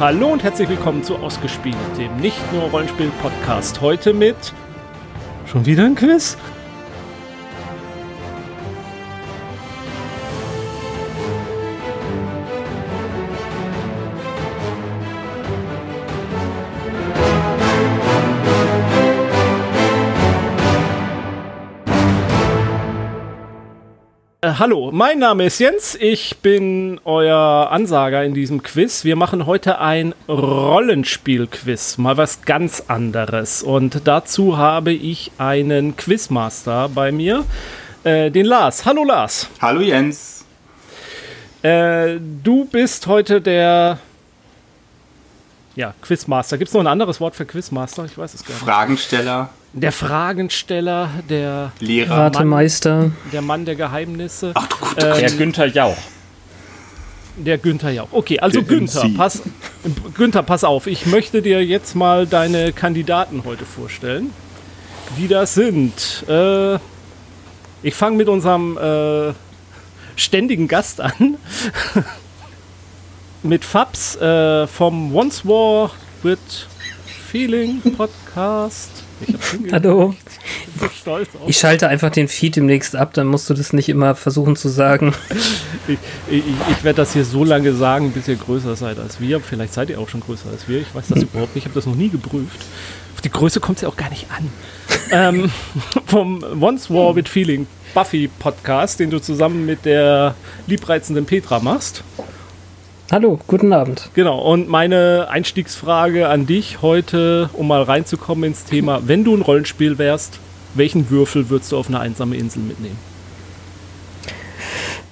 Hallo und herzlich willkommen zu Ausgespielt, dem nicht nur Rollenspiel-Podcast. Heute mit. Schon wieder ein Quiz? Hallo, mein Name ist Jens. Ich bin euer Ansager in diesem Quiz. Wir machen heute ein Rollenspiel-Quiz, mal was ganz anderes. Und dazu habe ich einen Quizmaster bei mir, äh, den Lars. Hallo Lars. Hallo Jens. Äh, du bist heute der ja, Quizmaster. Gibt es noch ein anderes Wort für Quizmaster? Ich weiß es gar nicht. Fragensteller. Der Fragensteller, der Lehrer. Ratemeister. der Mann der Geheimnisse. Ach du Gott, Ähm, Der Günther Jauch. Der Günther Jauch. Okay, also Der Günther, MC. pass, Günther, pass auf. Ich möchte dir jetzt mal deine Kandidaten heute vorstellen. Die das sind. Äh, ich fange mit unserem äh, ständigen Gast an. mit Fabs äh, vom Once War with Feeling Podcast. Ich. Hallo. Ich schalte einfach den Feed demnächst ab, dann musst du das nicht immer versuchen zu sagen. Ich, ich, ich werde das hier so lange sagen, bis ihr größer seid als wir. Vielleicht seid ihr auch schon größer als wir. Ich weiß das überhaupt nicht. Ich habe das noch nie geprüft. Auf die Größe kommt es ja auch gar nicht an. ähm, vom Once War with Feeling Buffy Podcast, den du zusammen mit der liebreizenden Petra machst. Hallo, guten Abend. Genau. Und meine Einstiegsfrage an dich heute, um mal reinzukommen ins Thema: Wenn du ein Rollenspiel wärst, welchen Würfel würdest du auf eine einsame Insel mitnehmen?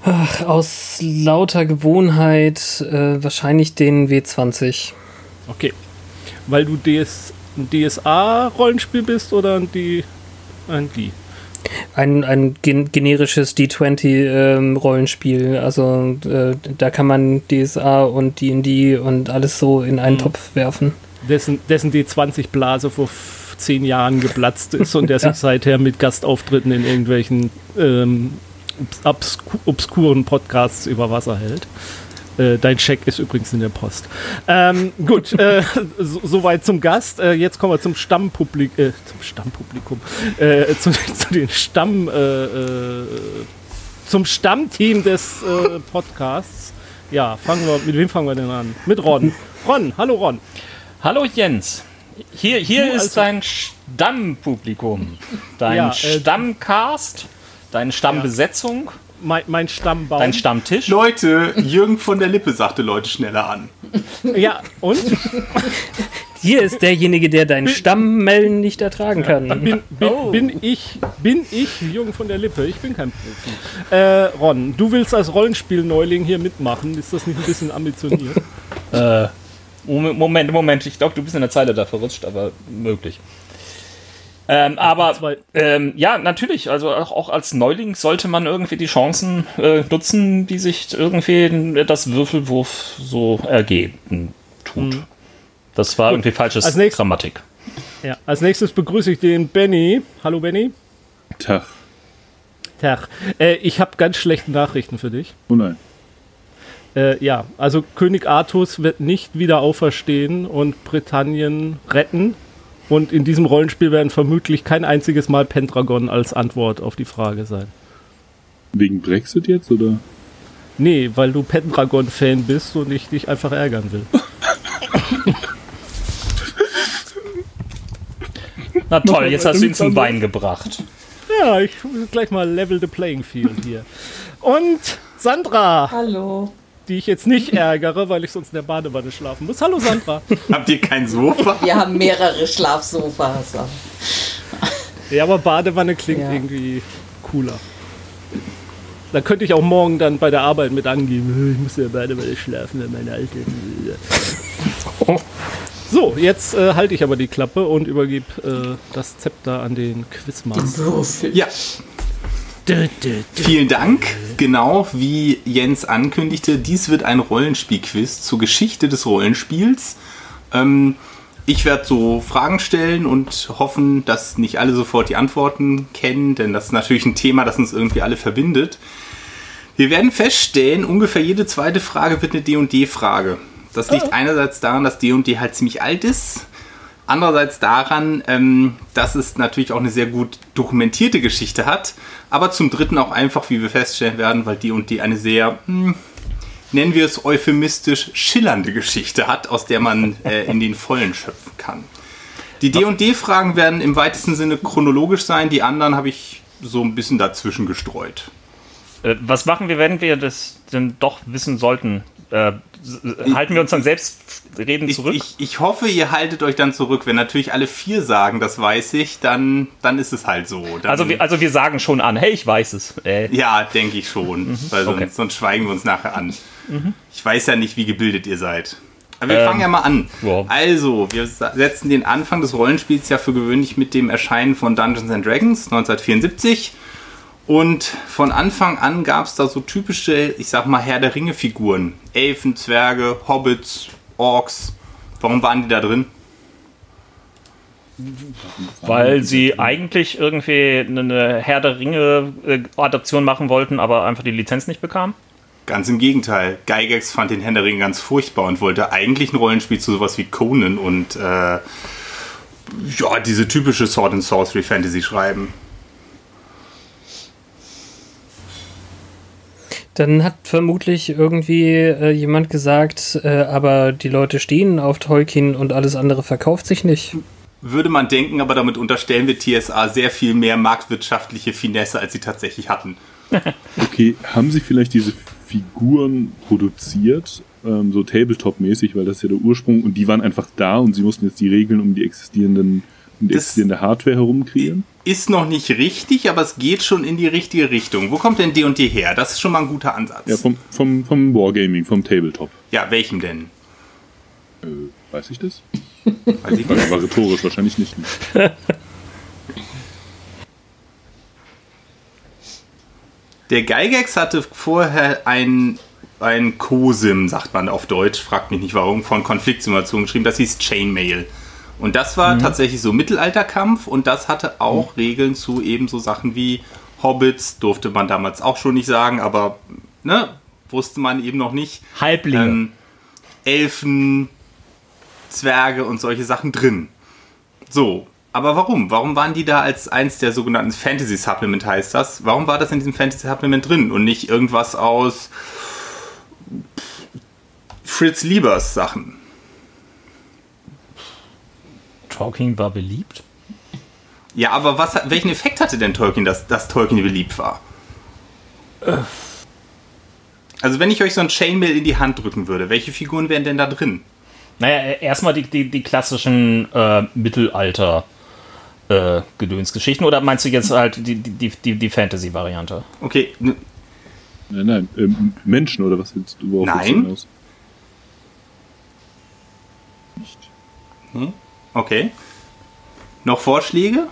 Ach, aus lauter Gewohnheit äh, wahrscheinlich den W20. Okay. Weil du DS, ein DSA-Rollenspiel bist oder ein, D, ein D? Ein, ein gen generisches D20-Rollenspiel. also äh, da kann man DSA und D&D und alles so in einen Mhm. Topf werfen. Dessen, dessen D20-Blase vor zehn Jahren geplatzt ist und der sich seither mit Gastauftritten in irgendwelchen ähm, obs obskuren Podcasts über Wasser hält. Äh, dein Scheck ist übrigens in der Post. Ähm, gut, äh, so, soweit zum Gast. Äh, jetzt kommen wir zum Stammpublik äh, zum Stammpublikum. Äh, zu, zu den Stamm zum Stammteam des Podcasts. Ja, fangen wir, mit wem fangen wir denn an? Mit Ron. Ron, hallo Ron. Hallo Jens. Hier, hier Du ist also- dein Stammpublikum. Dein Ja, Stammcast, deine Stammbesetzung, Mein, mein Stammbaum. dein Stammtisch. Leute, Jürgen von der Lippe sagte Leute schneller an. Ja, und? Hier ist derjenige, der deinen Stammmellen nicht ertragen kann. Bin, bin, Oh. bin ich, bin ich Jürgen von der Lippe? Ich bin kein Profi. Äh, Ron, du willst als Rollenspiel-Neuling hier mitmachen. Ist das nicht ein bisschen ambitioniert? Äh, Moment, Moment, Moment. Ich glaube, du bist in der Zeile da verrutscht, aber möglich. Ähm, aber ähm, ja, natürlich. Also auch, auch als Neuling sollte man irgendwie die Chancen äh, nutzen, die sich irgendwie das Würfelwurf so ergeben tut. Das war irgendwie falsches Als nächstes- Grammatik. Ja. Als nächstes begrüße ich den Benny. Hallo Benny. Tag. Tag. Äh, ich habe ganz schlechte Nachrichten für dich. Oh nein. Äh, ja, also König Artus wird nicht wieder auferstehen und Britannien retten. Und in diesem Rollenspiel werden vermutlich kein einziges Mal Pendragon als Antwort auf die Frage sein. Wegen Brexit jetzt oder? Nee, weil du Pendragon-Fan bist und ich dich einfach ärgern will. Na toll, jetzt hast du ihn zum Wein gebracht. Ja, ich muss gleich mal level the playing field hier. Und Sandra, Hallo. Die ich jetzt nicht ärgere, weil ich sonst in der Badewanne schlafen muss. Hallo Sandra. Habt ihr kein Sofa? Wir haben mehrere Schlafsofas. Ja, aber Badewanne klingt Ja. irgendwie cooler. Da könnte ich auch morgen dann bei der Arbeit mit angeben, ich muss in der Badewanne schlafen, wenn meine alte... So, jetzt äh, halte ich aber die Klappe und übergebe äh, das Zepter an den Quizmaster. Ja, vielen Dank. Genau wie Jens ankündigte, dies wird ein Rollenspielquiz zur Geschichte des Rollenspiels. Ähm, ich werde so Fragen stellen und hoffen, dass nicht alle sofort die Antworten kennen, denn das ist natürlich ein Thema, das uns irgendwie alle verbindet. Wir werden feststellen, ungefähr jede zweite Frage wird eine D&D-Frage. Das liegt einerseits daran, dass D&D halt ziemlich alt ist. Andererseits daran, ähm, dass es natürlich auch eine sehr gut dokumentierte Geschichte hat. Aber zum Dritten auch einfach, wie wir feststellen werden, weil D&D eine sehr, hm, nennen wir es euphemistisch, schillernde Geschichte hat, aus der man äh, in den Vollen schöpfen kann. Die D&D-Fragen werden im weitesten Sinne chronologisch sein. Die anderen habe ich so ein bisschen dazwischen gestreut. Äh, was machen wir, wenn wir das denn doch wissen sollten? Äh, halten wir uns dann selbst reden Ich, zurück? ich, ich hoffe, ihr haltet euch dann zurück. Wenn natürlich alle vier sagen, das weiß ich, dann, dann ist es halt so. Dann, also, wir, also wir sagen schon an, hey, ich weiß es. Äh, ja, denke ich schon. Weil sonst, Okay. sonst schweigen wir uns nachher an. Ich weiß ja nicht, wie gebildet ihr seid. Aber wir Ähm, fangen ja mal an. ja. Also, wir setzen den Anfang des Rollenspiels ja für gewöhnlich mit dem Erscheinen von Dungeons and Dragons 1974. Und von Anfang an gab es da so typische, ich sag mal, Herr der Ringe-Figuren. Elfen, Zwerge, Hobbits, Orks. Warum waren die da drin? weil sie eigentlich irgendwie eine Herr der Ringe-Adaption machen wollten, aber einfach die Lizenz nicht bekamen. Ganz im Gegenteil. Gygax fand den Herr der Ringe ganz furchtbar und wollte eigentlich ein Rollenspiel zu sowas wie Conan und äh, ja, diese typische Sword and Sorcery Fantasy schreiben. Dann hat vermutlich irgendwie äh, jemand gesagt, äh, aber die Leute stehen auf Tolkien und alles andere verkauft sich nicht. Würde man denken, aber damit unterstellen wir TSA sehr viel mehr marktwirtschaftliche Finesse, als sie tatsächlich hatten. Okay, haben sie vielleicht diese Figuren produziert, ähm, so Tabletop-mäßig, weil das ist ja der Ursprung und die waren einfach da und sie mussten jetzt die Regeln um die existierenden, um die Das- existierende Hardware herum kreieren? Ist noch nicht richtig, aber es geht schon in die richtige Richtung. Wo kommt denn D&D her? Das ist schon mal ein guter Ansatz. Ja, vom, vom, vom Wargaming, vom Tabletop. ja welchem denn? Äh, weiß ich das? Weiß ich nicht. war rhetorisch wahrscheinlich nicht. Der Gygax hatte vorher ein, ein COSIM, sagt man auf Deutsch, fragt mich nicht warum, von Konfliktsimulation geschrieben, das hieß Chainmail. Und das war tatsächlich so Mittelalterkampf und das hatte auch Regeln zu ebenso Sachen wie Hobbits, durfte man damals auch schon nicht sagen, aber ne, wusste man eben noch nicht. Halblinge. Ähm, Elfen, Zwerge und solche Sachen drin. So, aber warum? Warum waren die da als eins der sogenannten Fantasy Supplement heißt das? Warum war das in diesem Fantasy Supplement drin und nicht irgendwas aus Fritz Liebers Sachen? Tolkien war beliebt. Ja, aber was, welchen Effekt hatte denn Tolkien, dass, dass Tolkien beliebt war? Also wenn ich euch so ein Chainmail in die Hand drücken würde, welche Figuren wären denn da drin? Naja, äh, erstmal die, die, die klassischen äh, Mittelalter. Äh, Gedönsgeschichten oder meinst du jetzt halt die, die, die, die Fantasy-Variante? Okay, Nein, nein, ähm, Menschen oder was willst du? Du Nein. Nicht. Okay. Noch Vorschläge?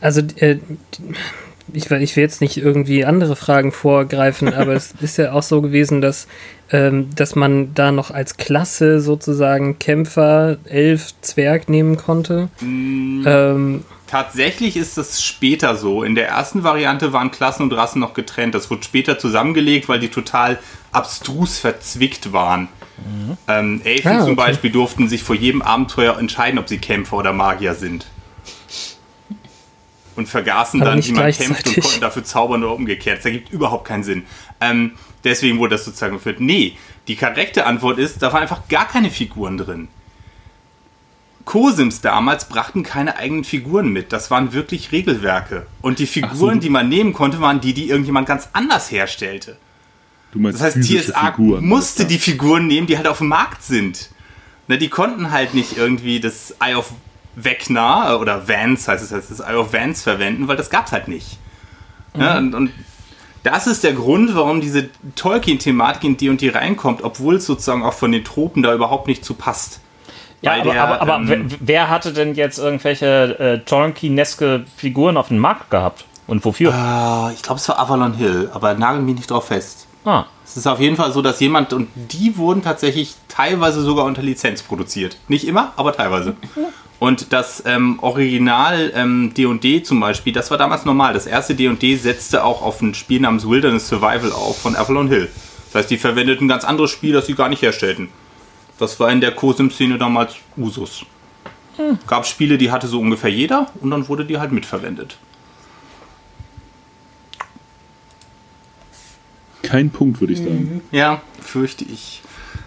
Also, äh, ich, will- ich will jetzt nicht irgendwie andere Fragen vorgreifen, aber es ist ja auch so gewesen, dass, ähm, dass man da noch als Klasse sozusagen Kämpfer, Elf, Zwerg nehmen konnte. Ähm, Tatsächlich ist das später so. In der ersten Variante waren Klassen und Rassen noch getrennt. Das wurde später zusammengelegt, weil die total abstrus verzwickt waren. Ähm, Elfen Ah, zum okay. Beispiel durften sich vor jedem Abenteuer entscheiden, ob sie Kämpfer oder Magier sind. Und vergaßen Aber dann, wie man kämpft und konnten dafür zaubern oder umgekehrt. Das ergibt überhaupt keinen Sinn. Ähm, deswegen wurde das sozusagen geführt. Nee, die korrekte Antwort ist, da waren einfach gar keine Figuren drin. Cosims damals brachten keine eigenen Figuren mit. Das waren wirklich Regelwerke. Und die Figuren, die man nehmen konnte, waren die, die irgendjemand ganz anders herstellte. Du meinst Das heißt, TSA Figuren. musste die Figuren nehmen, die halt auf dem Markt sind. Na, die konnten halt nicht irgendwie das Eye of Vecna äh, oder Vance heißt es, heißt das Eye of Vance verwenden, weil das gab's halt nicht. Ja, und, und das ist der Grund, warum diese Tolkien-Thematik in D&D reinkommt, obwohl es sozusagen auch von den Tropen da überhaupt nicht zu passt. Ja, aber, der, aber, aber ähm, wer, wer hatte denn jetzt irgendwelche äh, Tolkien-eske Figuren auf dem Markt gehabt? Und wofür? Ah, ich glaube, es war Avalon Hill, aber nagel mich nicht drauf fest. Ah, Es ist auf jeden Fall so, dass jemand, und die wurden tatsächlich teilweise sogar unter Lizenz produziert. Nicht immer, aber teilweise. Und das ähm, Original ähm, D&D zum Beispiel, das war damals normal. Das erste D&D setzte auch auf ein Spiel namens Wilderness Survival auf von Avalon Hill. Das heißt, die verwendeten ein ganz anderes Spiel, das sie gar nicht herstellten. Das war in der COSIM-Szene damals Usus. Gab Spiele, die hatte so ungefähr jeder und dann wurde die halt mitverwendet. Kein Punkt, würde ich sagen. Ja, fürchte ich.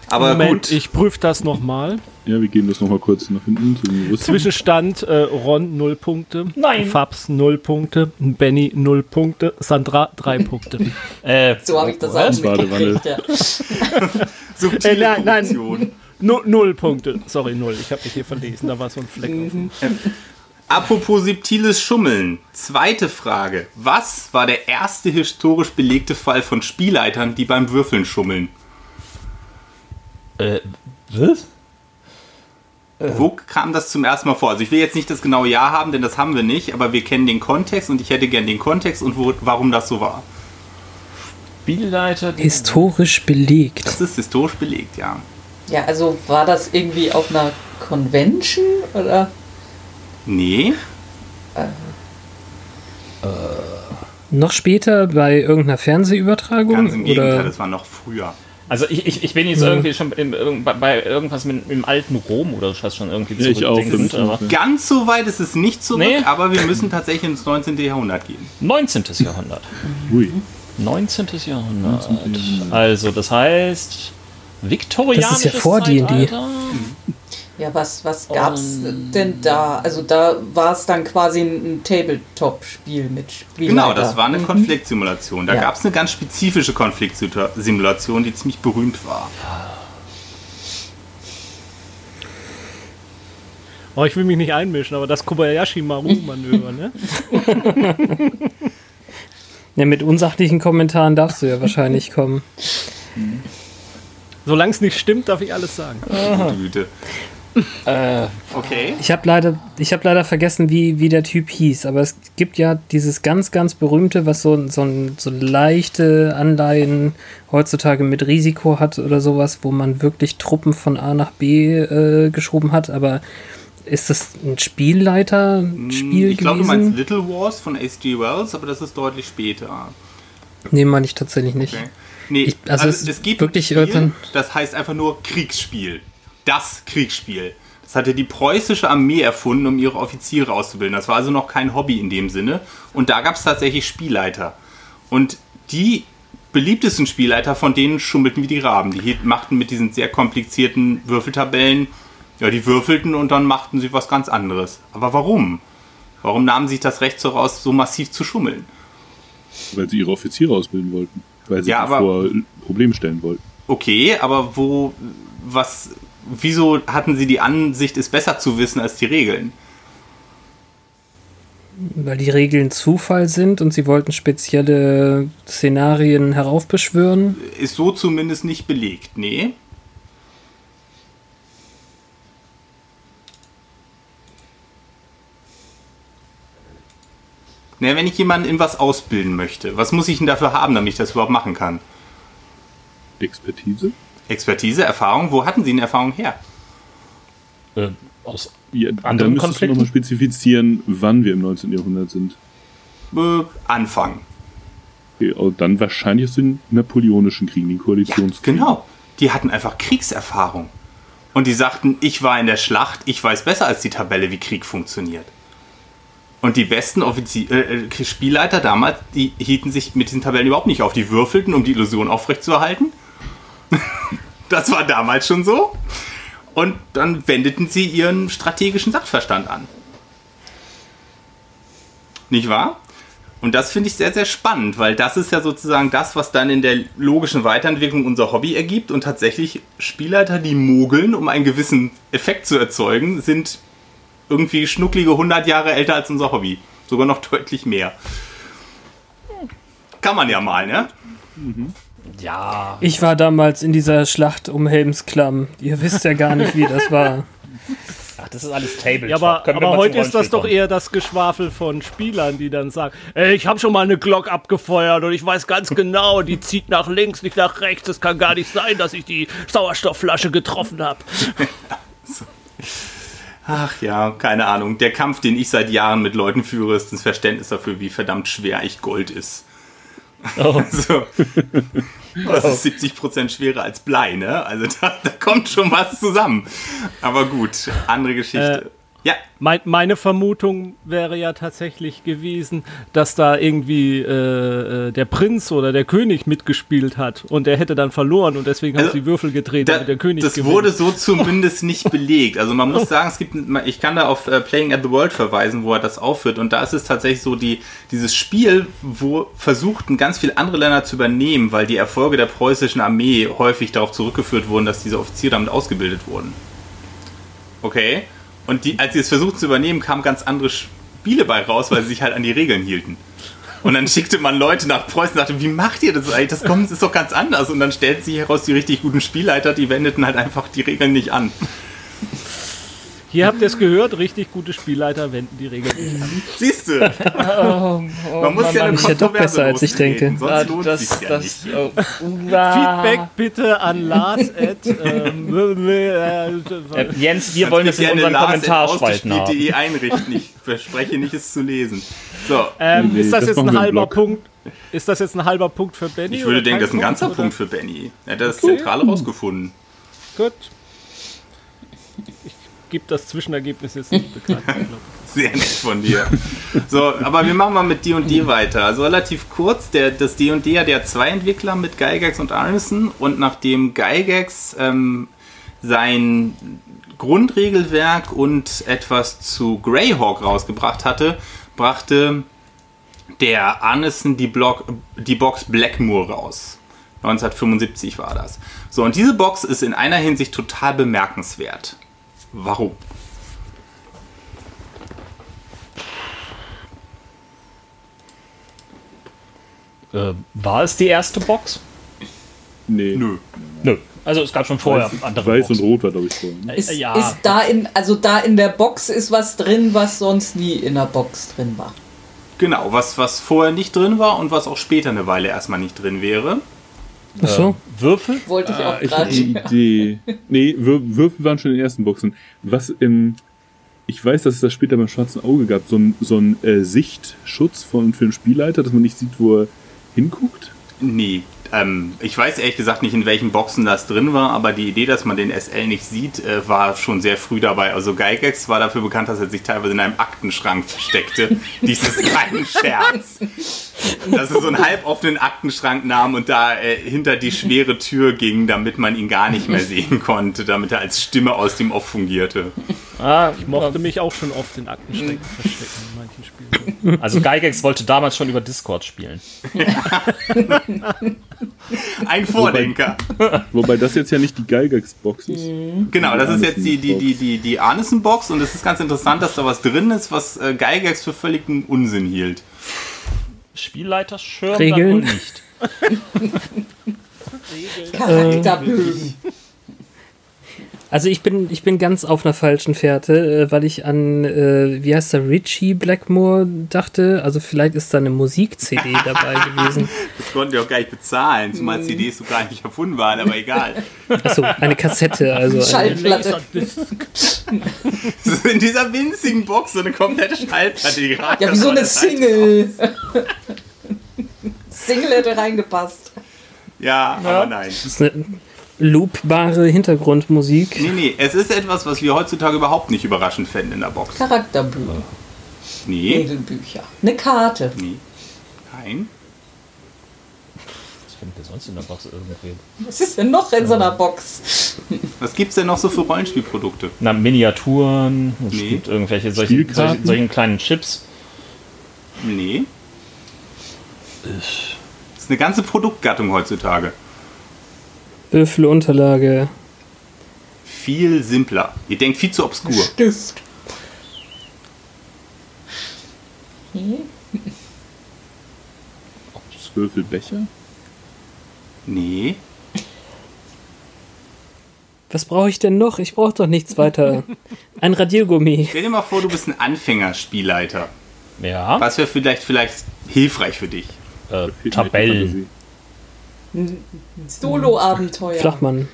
Aber Moment, gut. ich prüfe das nochmal. Ja, wir gehen das nochmal kurz nach hinten. Zwischenstand äh, Ron 0 Punkte, Nein. Fabs 0 Punkte, Benny 0 Punkte, Sandra 3 Punkte. Äh, So habe ich das auch mitgekriegt. Ja. subtile Äh, nein, nein. Korruption. Nu- Null Punkte. Sorry, null. Ich habe mich hier verlesen. Da war so ein Fleck. auf dem- Apropos subtiles Schummeln. Zweite Frage. Was war der erste historisch belegte Fall von Spielleitern, die beim Würfeln schummeln? Äh, was? Wo kam das zum ersten Mal vor? Also ich will jetzt nicht das genaue Jahr haben, denn das haben wir nicht, aber wir kennen den Kontext und ich hätte gern den Kontext und wo, warum das so war. Spielleiter. die- Historisch belegt. Das ist historisch belegt, ja. ja, also war das irgendwie auf einer Convention oder? Nee, Noch später bei irgendeiner Fernsehübertragung? ganz im Gegenteil, oder? das war noch früher. Also ich, ich, ich bin jetzt irgendwie schon bei- bei irgendwas mit, im alten Rom oder fast schon irgendwie Ja, ich auch. aber Ganz so weit ist es nicht zurück, Nee. aber wir müssen tatsächlich ins 19. Jahrhundert gehen. 19. Jahrhundert. Ui. 19. Jahrhundert. Also das heißt viktorianisches Das ist ja vor D&D. Ja, was, was gab's denn da? Also da war es dann quasi ein, ein Tabletop-Spiel mit Spielleiter. Genau, das war eine Mhm. Konfliktsimulation. Da Ja. gab es eine ganz spezifische Konfliktsimulation, die ziemlich berühmt war. Oh, ich will mich nicht einmischen, aber das Kobayashi-Maru-Manöver, ne? Ja, mit unsachlichen Kommentaren darfst du ja wahrscheinlich kommen. Solange es nicht stimmt, darf ich alles sagen. Gute Güte. Äh, Okay. Ich habe leider, ich hab leider vergessen, wie, wie der Typ hieß, aber es gibt ja dieses ganz, ganz berühmte, was so, so, so leichte Anleihen heutzutage mit Risiko hat oder sowas, wo man wirklich Truppen von A nach B äh, geschoben hat, aber ist das ein Spielleiter-Spiel ich glaube, du meinst? Little Wars von H.G. Wells, aber das ist deutlich später. Nee, meine ich tatsächlich nicht. Okay. Nee, Ich- also es ist wirklich ein Spiel, das heißt einfach nur Kriegsspiel. Das Kriegsspiel. Das hatte die preußische Armee erfunden, um ihre Offiziere auszubilden. Das war also noch kein Hobby in dem Sinne. Und da gab es tatsächlich Spielleiter. Und die beliebtesten Spielleiter von denen schummelten wie die Raben. Die machten mit diesen sehr komplizierten Würfeltabellen, ja, die würfelten und dann machten sie was ganz anderes. Aber warum? Warum nahmen sie sich das Recht so raus, so massiv zu schummeln? Weil sie ihre Offiziere ausbilden wollten. Weil sie Ja, aber- vor Probleme stellen wollten. Okay, aber wo, was, wieso hatten sie die Ansicht, es besser zu wissen als die Regeln? Weil die Regeln Zufall sind und sie wollten spezielle Szenarien heraufbeschwören. Ist so zumindest nicht belegt, nee. Na, wenn ich jemanden in was ausbilden möchte, was muss ich denn dafür haben, damit ich das überhaupt machen kann? Expertise? Expertise, Erfahrung, wo hatten Sie denn Erfahrung her? äh, aus Ja, da Anderen du Konflikten? nochmal spezifizieren, wann wir im 19. Jahrhundert sind. Äh, Anfang. Okay, und dann wahrscheinlich aus den napoleonischen Kriegen, den Koalitionskriegen. Genau. Die hatten einfach Kriegserfahrung. Und die sagten, ich war in der Schlacht, ich weiß besser als die Tabelle, wie Krieg funktioniert. Und die besten Offizier äh, äh, Spielleiter damals, die hielten sich mit diesen Tabellen überhaupt nicht auf. Die würfelten, um die Illusion aufrechtzuerhalten. das war damals schon so. Und dann wendeten sie ihren strategischen Sachverstand an. Nicht wahr? Und das finde ich sehr, sehr spannend, weil das ist ja sozusagen das, was dann in der logischen Weiterentwicklung unser Hobby ergibt. Und tatsächlich Spielleiter, die mogeln, um einen gewissen Effekt zu erzeugen, sind irgendwie schnucklige 100 Jahre älter als unser Hobby. Sogar noch deutlich mehr. Kann man ja mal, ne? Ja. Ich war damals in dieser Schlacht um Helmsklamm. Ihr wisst ja gar nicht, wie das war. Ach, das ist alles Tabletop. Ja, aber, aber heute ist das doch eher das Geschwafel von Spielern, die dann sagen, ey, ich habe schon mal eine Glock abgefeuert und ich weiß ganz genau, die zieht nach links, nicht nach rechts. Es kann gar nicht sein, dass ich die Sauerstoffflasche getroffen habe. Ach ja, keine Ahnung. Der Kampf, den ich seit Jahren mit Leuten führe, ist das Verständnis dafür, wie verdammt schwer echt Gold ist. Oh. So. Das ist 70% schwerer als Blei, ne? Also da, da kommt schon was zusammen. Aber gut, andere Geschichte. Ja, Mein, meine Vermutung wäre ja tatsächlich gewesen, dass da irgendwie äh, äh, der Prinz oder der König mitgespielt hat und der hätte dann verloren und deswegen haben Also, sie die Würfel gedreht, da, damit der König das gewinnt. wurde so zumindest nicht belegt. Also man muss sagen, es gibt, ich kann da auf äh, Playing at the World verweisen, wo er das aufführt. Und da ist es tatsächlich so, die, dieses Spiel, wo versuchten ganz viele andere Länder zu übernehmen, weil die Erfolge der preußischen Armee häufig darauf zurückgeführt wurden, dass diese Offiziere damit ausgebildet wurden. Okay. Und die, als sie es versuchten zu übernehmen, kamen ganz andere Spiele bei raus, weil sie sich halt an die Regeln hielten. Und dann schickte man Leute nach Preußen und sagte, wie macht ihr das eigentlich? Das kommt, ist doch ganz anders. Und dann stellten sich heraus, die richtig guten Spielleiter, die wendeten halt einfach die Regeln nicht an. Hier habt ihr es gehört, richtig gute Spielleiter wenden die Regeln nicht an. Siehst du? man muss ja eine Ist ja doch besser, als ich denke. Sonst lohnt das, sich ja das, nicht. oh, Feedback bitte an Lars at, ähm, äh, Jens, wir wollen es in unseren Kommentarspalten haben. Lars.ausgespielt.de einrichten. Ich verspreche nicht, es zu lesen. So, ähm, Nee, ist das, das jetzt ein halber. Punkt? Ist das jetzt ein halber Punkt für Benny? ich würde denken, das ist ein ganzer oder? Punkt für Benny. Er hat das Zentrale rausgefunden. Gut. Gebe das Zwischenergebnis jetzt nicht bekannt. Sehr nett von dir. So, aber wir machen mal mit D&D weiter. Also relativ kurz, der, das D&D hat ja zwei Entwickler mit Gygax und Arneson und nachdem Gygax ähm, sein Grundregelwerk und etwas zu Greyhawk rausgebracht hatte, brachte der Arneson die, Block, die Box Blackmoor raus. 1975 war das. So, und diese Box ist in einer Hinsicht total bemerkenswert. Warum? Äh, war es die erste Box? Nee. Nö. Nö. Also es gab schon vorher Weiß, andere Weiß und Boxen. Rot war, glaube ich, vorher. Ne? Ist, ja. ist da in, also da in der Box ist was drin, was sonst nie in der Box drin war. Genau, was, was vorher nicht drin war und was auch später eine Weile erstmal nicht drin wäre. Ach so. Würfel? Wollte ich auch Ah, Ich habe gerade. Idee. Nee, Wür Würfel waren schon in den ersten Boxen. Was im. Ich weiß, dass es das später beim Schwarzen Auge gab, so ein, so ein äh, Sichtschutz von, für den Spielleiter, dass man nicht sieht, wo er hinguckt. Nee, ähm, ich weiß ehrlich gesagt nicht, in welchen Boxen das drin war, aber die Idee, dass man den SL nicht sieht, äh, war schon sehr früh dabei. Also Gygax war dafür bekannt, dass er sich teilweise in einem Aktenschrank versteckte. Dies ist kein Scherz. Dass er so einen halboffenen Aktenschrank nahm und da äh, hinter die schwere Tür ging, damit man ihn gar nicht mehr sehen konnte, damit er als Stimme aus dem Off fungierte. Ah, Ich mochte mich auch schon oft in Aktenschränken verstecken manchen Spielen. also Gygax wollte damals schon über Discord spielen. Ein Vordenker. Wobei das jetzt ja nicht die Gygax-Box ist. Genau, das ist jetzt die, die, die, die, die Arneson-Box und es ist ganz interessant, dass da was drin ist, was äh, Gygax für völligen Unsinn hielt. Spielleiterschirm Regeln? dann wohl nicht. Charakterbögen. Also ich bin, ich bin ganz auf einer falschen Fährte, äh, weil ich an, äh, wie heißt der, Richie Blackmore dachte. Also vielleicht ist da eine Musik-CD dabei gewesen. Das konnten die auch gar nicht bezahlen, zumal CDs so gar nicht erfunden waren, aber egal. Achso, eine Kassette. Also eine, Schallplatte. In dieser winzigen Box so eine komplette Schallplatte. Die ragt Ja, wie so eine Single. Single hätte reingepasst. raus. Ja, aber nein. das ist eine loopbare Hintergrundmusik. Nee, nee, es ist etwas, was wir heutzutage überhaupt nicht überraschend fänden in der Box. Charakterbögen. Nee, Regelbücher. Eine Karte. nee. Nein. Was finden wir sonst in der Box irgendwie? Was ist denn noch in so einer Box? Was gibt's denn noch so für Rollenspielprodukte? Na, Miniaturen, es Nee. gibt irgendwelche solche, solche, solchen kleinen Chips. Nee. Das ist eine ganze Produktgattung heutzutage. Würfelunterlage. Viel simpler. Ihr denkt viel zu obskur. Stift. Hm? Würfelbecher? Nee. Was brauche ich denn noch? Ich brauche doch nichts weiter. Ein Radiergummi. Stell dir mal vor, du bist ein Anfängerspielleiter. Ja. Was wäre vielleicht, vielleicht hilfreich für dich? Äh, Tabellen. Solo-Abenteuer. Flachmann.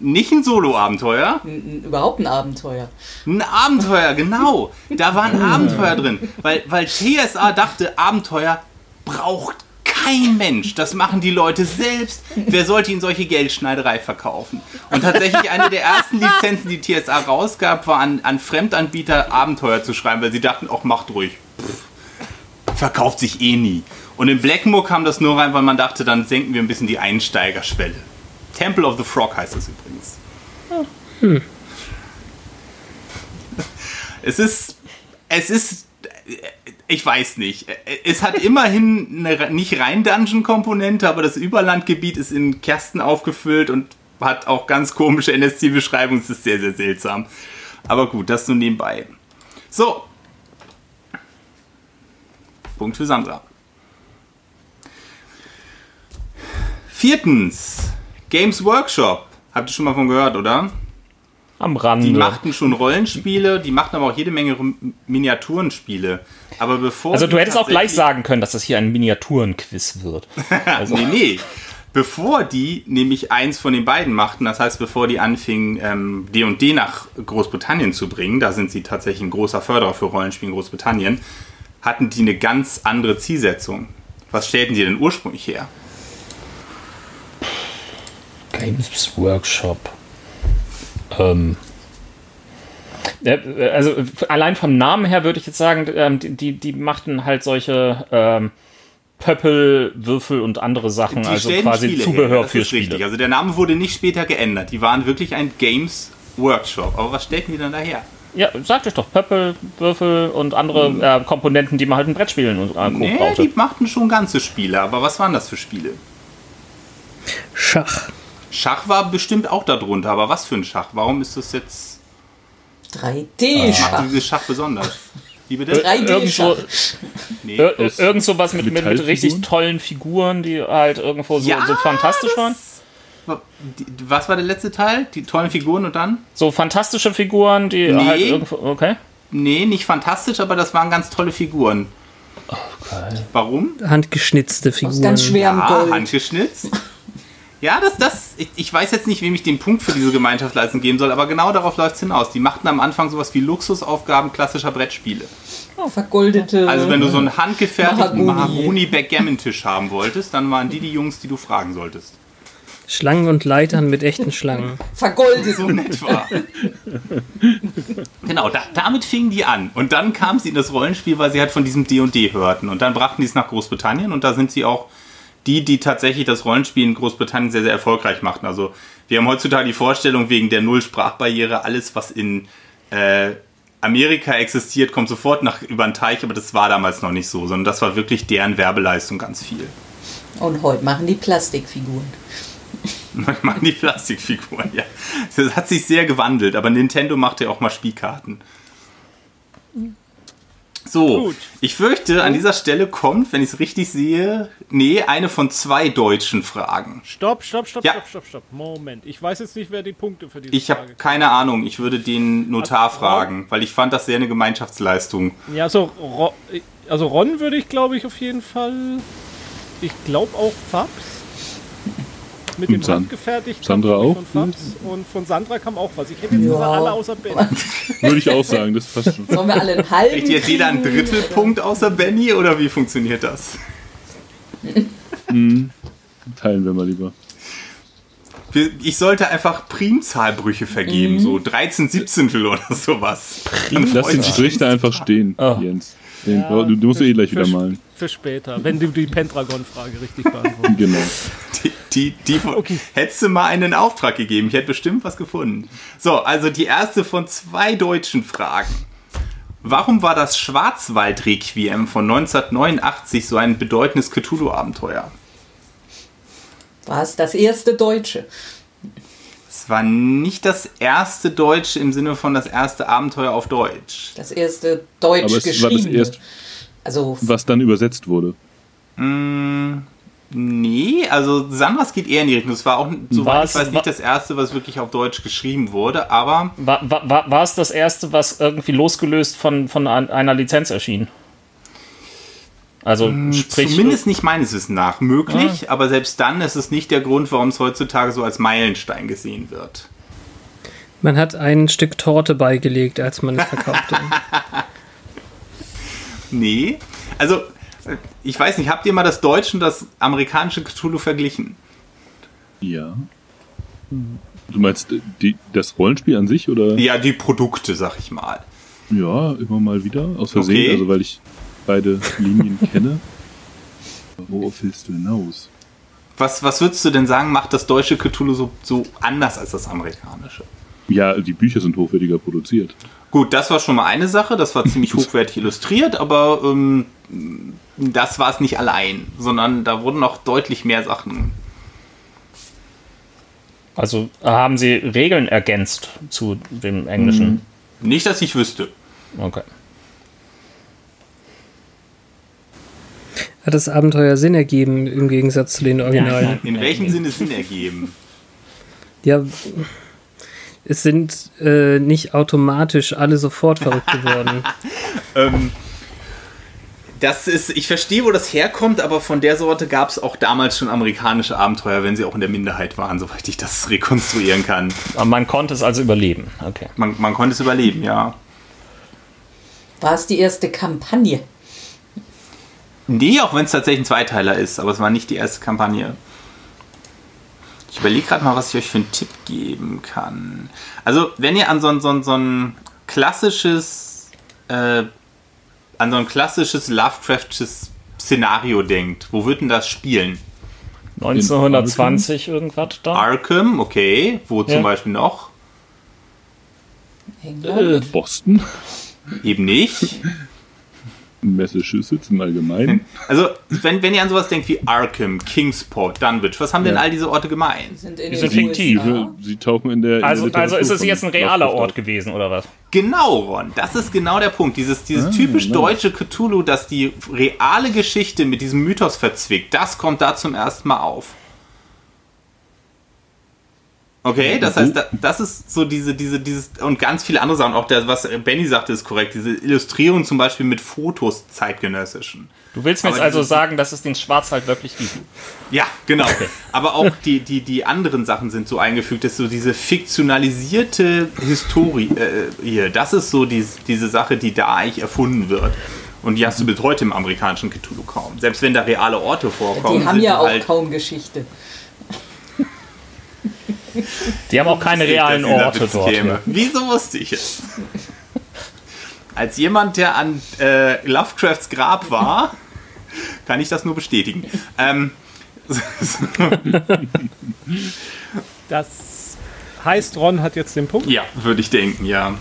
Nicht ein Solo-Abenteuer, Überhaupt ein Abenteuer. ein Abenteuer, genau. Da war ein Abenteuer drin. Weil, weil TSA dachte, Abenteuer braucht kein Mensch. Das machen die Leute selbst. Wer sollte ihnen solche Geldschneiderei verkaufen? Und tatsächlich eine der ersten Lizenzen, die TSA rausgab, war an, an Fremdanbieter Abenteuer zu schreiben, weil sie dachten, auch macht ruhig. Pff, verkauft sich eh nie. Und in Blackmoor kam das nur rein, weil man dachte, dann senken wir ein bisschen die Einsteigerschwelle. Temple of the Frog heißt das übrigens. Es ist, es ist, ich weiß nicht. Es hat immerhin eine nicht rein Dungeon-Komponente, aber das Überlandgebiet ist in Kersten aufgefüllt und hat auch ganz komische NSC-Beschreibungen. Es ist sehr, sehr seltsam. Aber gut, das nur nebenbei. So. Punkt für Sandra. Viertens. Games Workshop. Habt ihr schon mal von gehört, oder? Am Rande. Die machten schon Rollenspiele, die machten aber auch jede Menge Miniaturenspiele. Aber bevor also du hättest auch gleich sagen können, dass das hier ein Miniaturenquiz wird. Also, Nee, nee. Bevor die nämlich eins von den beiden machten, das heißt, bevor die anfingen, ähm, D&D nach Großbritannien zu bringen, da sind sie tatsächlich ein großer Förderer für Rollenspiele in Großbritannien, hatten die eine ganz andere Zielsetzung. Was stellten die denn ursprünglich her? Games Workshop. Ähm. Ja, Also äh, allein vom Namen her würde ich jetzt sagen, ähm, die, die, die machten halt solche ähm, Pöppel, Würfel und andere Sachen, Die also quasi Spiele Zubehör her, das für ist richtig. Spiele. Also der Name wurde nicht später geändert. Die waren wirklich ein Games Workshop. Aber was stellten die dann daher? Ja, sag ich doch, Pöppel, Würfel und andere äh, Komponenten, die man halt in Brettspielen und äh. Nee, brauchte. die machten schon ganze Spiele. Aber was waren das für Spiele? Schach. Schach war bestimmt auch darunter. Aber was für ein Schach? Warum ist das jetzt... 3D-Schach. Macht dieses Schach besonders? Wie bitte? 3D-Schach. Nee. Ir irgend so was mit, mit, mit richtig tollen Figuren, die halt irgendwo so, so fantastisch waren. Die- Was war der letzte Teil? Die tollen Figuren und dann? So fantastische Figuren, die Nee. halt irgendwo. Okay. Nee, nicht fantastisch, aber das waren ganz tolle Figuren. Warum? Handgeschnitzte Aus Figuren. ganz schwerem Ja, Gold. handgeschnitzt. Ja, das, das, ich, ich weiß jetzt nicht, wem ich den Punkt für diese Gemeinschaftsleistung geben soll, aber genau darauf läuft es hinaus. Die machten am Anfang sowas wie Luxusaufgaben klassischer Brettspiele. Vergoldete. Also wenn du so einen handgefertigten Mahagoni. Mahagoni-Backgammon-Tisch haben wolltest, dann waren die die Jungs, die du fragen solltest. Schlangen und Leitern mit echten Schlangen. Vergoldet. So in etwa. genau, da, damit fingen die an. Und dann kam sie in das Rollenspiel, weil sie halt von diesem D&D hörten. Und dann brachten die es nach Großbritannien und da sind sie auch die, die tatsächlich das Rollenspiel in Großbritannien sehr, sehr erfolgreich machten. Also wir haben heutzutage die Vorstellung, wegen der Null-Sprachbarriere, alles, was in äh, Amerika existiert, kommt sofort nach über den Teich, aber das war damals noch nicht so, sondern das war wirklich deren Werbeleistung ganz viel. Und heute machen die Plastikfiguren. Man machen die Plastikfiguren, ja. Das hat sich sehr gewandelt, aber Nintendo macht ja auch mal Spielkarten. So, Gut. ich fürchte, an dieser Stelle kommt, wenn ich es richtig sehe, nee, eine von zwei deutschen Fragen. Stopp, stopp, stopp, Ja. stopp, stopp, stopp. Moment. Ich weiß jetzt nicht, wer die Punkte für diese Ich habe keine Ahnung, ich würde den Notar Ron- fragen, weil ich fand das sehr eine Gemeinschaftsleistung. Ja, also, also Ron würde ich, glaube ich, auf jeden Fall. Ich glaube auch Fabs. Mit dem Und San- handgefertigten Sandra auch? Von Fabs. Und von Sandra kam auch was. Ich hätte jetzt Ja. gesagt, alle außer Ben. Würde ich auch sagen, das passt schon. Sollen wir alle einen halben Kriegt jetzt jeder einen Drittelpunkt außer Benny oder wie funktioniert das? Teilen wir mal lieber. Ich sollte einfach Primzahlbrüche vergeben, Mhm. so 13 Siebzehntel oder sowas. Dann Lass den Strich da einfach stehen, Oh. Jens. Den, du, du musst eh gleich wieder Für- malen. Für später, wenn du die Pendragon-Frage richtig beantwortest. Genau. Die, die, die Okay. hättest du mal einen Auftrag gegeben. Ich hätte bestimmt was gefunden. So, also die erste von zwei deutschen Fragen. Warum war das Schwarzwald-Requiem von 1989 so ein bedeutendes Cthulhu-Abenteuer? War es das erste Deutsche? Es war nicht das erste Deutsche im Sinne von das erste Abenteuer auf Deutsch. Das erste Deutsch Aber es war geschrieben. das erste, Also was dann übersetzt wurde. Nee, also Sandras geht eher in die Richtung. Es war auch, soweit ich es- weiß, nicht das erste, was wirklich auf Deutsch geschrieben wurde, aber War, war, war, war es das erste, was irgendwie losgelöst von, von ein- einer Lizenz erschien? Also sprich, Zumindest nicht meines Wissens nach möglich, aber selbst dann ist es nicht der Grund, warum es heutzutage so als Meilenstein gesehen wird. Man hat ein Stück Torte beigelegt, als man es verkaufte. Nee, also Ich weiß nicht, habt ihr mal das deutsche und das amerikanische Cthulhu verglichen? Ja. Du meinst die, das Rollenspiel an sich oder? Ja, die Produkte, sag ich mal. Ja, immer mal wieder. Aus Versehen, Okay. also weil ich beide Linien kenne. Worauf willst du hinaus? Was, was würdest du denn sagen, macht das deutsche Cthulhu so, so anders als das amerikanische? Ja, die Bücher sind hochwertiger produziert. Gut, das war schon mal eine Sache, das war ziemlich hochwertig illustriert, aber ähm, das war es nicht allein, sondern da wurden noch deutlich mehr Sachen. Also haben sie Regeln ergänzt zu dem Englischen? Nicht, dass ich wüsste. Okay. Hat das Abenteuer Sinn ergeben im Gegensatz zu den Originalen? In welchem Sinne Sinn ergeben? Ja, es sind äh, nicht automatisch alle sofort verrückt geworden. Ähm, das ist, ich verstehe, wo das herkommt, aber von der Sorte gab es auch damals schon amerikanische Abenteuer, wenn sie auch in der Minderheit waren, soweit ich das rekonstruieren kann. Aber man konnte es also überleben. Okay. Man, man konnte es überleben, ja. War es die erste Kampagne? Nee, auch wenn es tatsächlich ein Zweiteiler ist, aber es war nicht die erste Kampagne. Ich überlege gerade mal, was ich euch für einen Tipp geben kann. Also, wenn ihr an so ein, so ein, so ein klassisches, äh, an so ein klassisches Lovecraftsches Szenario denkt, wo wird denn das spielen? 1920 irgendwas da? Arkham, okay. Wo zum Ja. Beispiel noch? England? Boston, Eben nicht. Massachusetts im Allgemeinen. Also, wenn, wenn ihr an sowas denkt wie Arkham, Kingsport, Dunwich, was haben denn Ja. all diese Orte gemein? sind in Die sind fiktiv. USA. Sie tauchen in der. in Also, der also ist es jetzt ein realer Ort gewesen, oder was? Genau, Ron. Das ist genau der Punkt. Dieses, dieses Ah, typisch nice. deutsche Cthulhu, dass die reale Geschichte mit diesem Mythos verzwickt, das kommt da zum ersten Mal auf. Okay, das heißt, da- das ist so diese, diese, dieses, und ganz viele andere Sachen, auch der, was Benny sagte, ist korrekt, diese Illustrierung zum Beispiel mit Fotos zeitgenössischen. Du willst mir Aber jetzt also sagen, dass es den Schwarzwald wirklich gibt? Ja, genau. Aber auch die, die, die anderen Sachen sind so eingefügt, dass so diese fiktionalisierte Historie äh, hier, das ist so die, diese Sache, die da eigentlich erfunden wird. Und die hast du bis heute im amerikanischen Cthulhu kaum. Selbst wenn da reale Orte vorkommen. Die haben ja auch halt kaum Geschichte. Die haben auch keine realen Orte Witz dort. käme. Ja. Wieso wusste ich es? Als jemand, der an äh, Lovecrafts Grab war, kann ich das nur bestätigen. Ähm, Das heißt, Ron hat jetzt den Punkt. ja, würde ich denken, ja.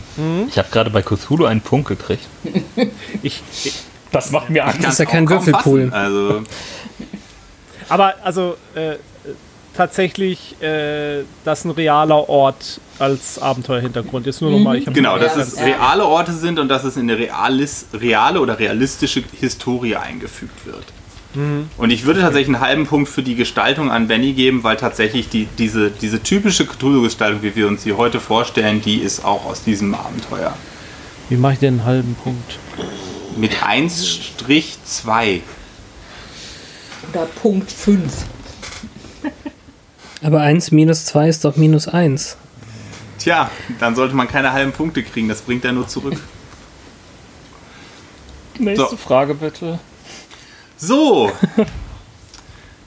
Ich habe gerade bei Cthulhu einen Punkt gekriegt. Ich, ich, Das macht mir Angst. Das ist ja kein Würfelpool. Also, aber also äh, tatsächlich, äh, das ein realer Ort als Abenteuerhintergrund. Jetzt nur nochmal, ich habe Genau, dass es reale Orte sind und dass es in eine realis, reale oder realistische Historie eingefügt wird. Und ich würde tatsächlich einen halben Punkt für die Gestaltung an Benny geben, weil tatsächlich die, diese, diese typische Cthulhu-Gestaltung, wie wir uns sie heute vorstellen, die ist auch aus diesem Abenteuer. Wie mache ich denn einen halben Punkt? Mit 1-2. Oder Punkt 5. Aber 1 minus 2 ist doch minus 1. Tja, dann sollte man keine halben Punkte kriegen, das bringt er nur zurück. Nächste So. Frage bitte. So.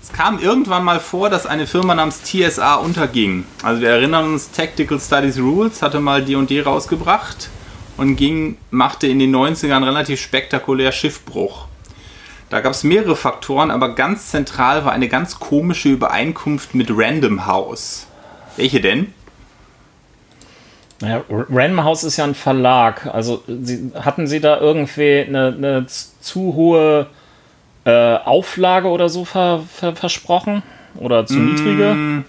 Es kam irgendwann mal vor, dass eine Firma namens TSA unterging. Also wir erinnern uns, Tactical Studies Rules hatte mal D&D rausgebracht und ging, machte in den 90ern relativ spektakulär Schiffbruch. Da gab es mehrere Faktoren, aber ganz zentral war eine ganz komische Übereinkunft mit Random House. Welche denn? Naja, Random House ist ja ein Verlag. Also sie, hatten sie da irgendwie eine, eine zu hohe äh, Auflage oder so ver, ver, versprochen? Oder zu niedrige?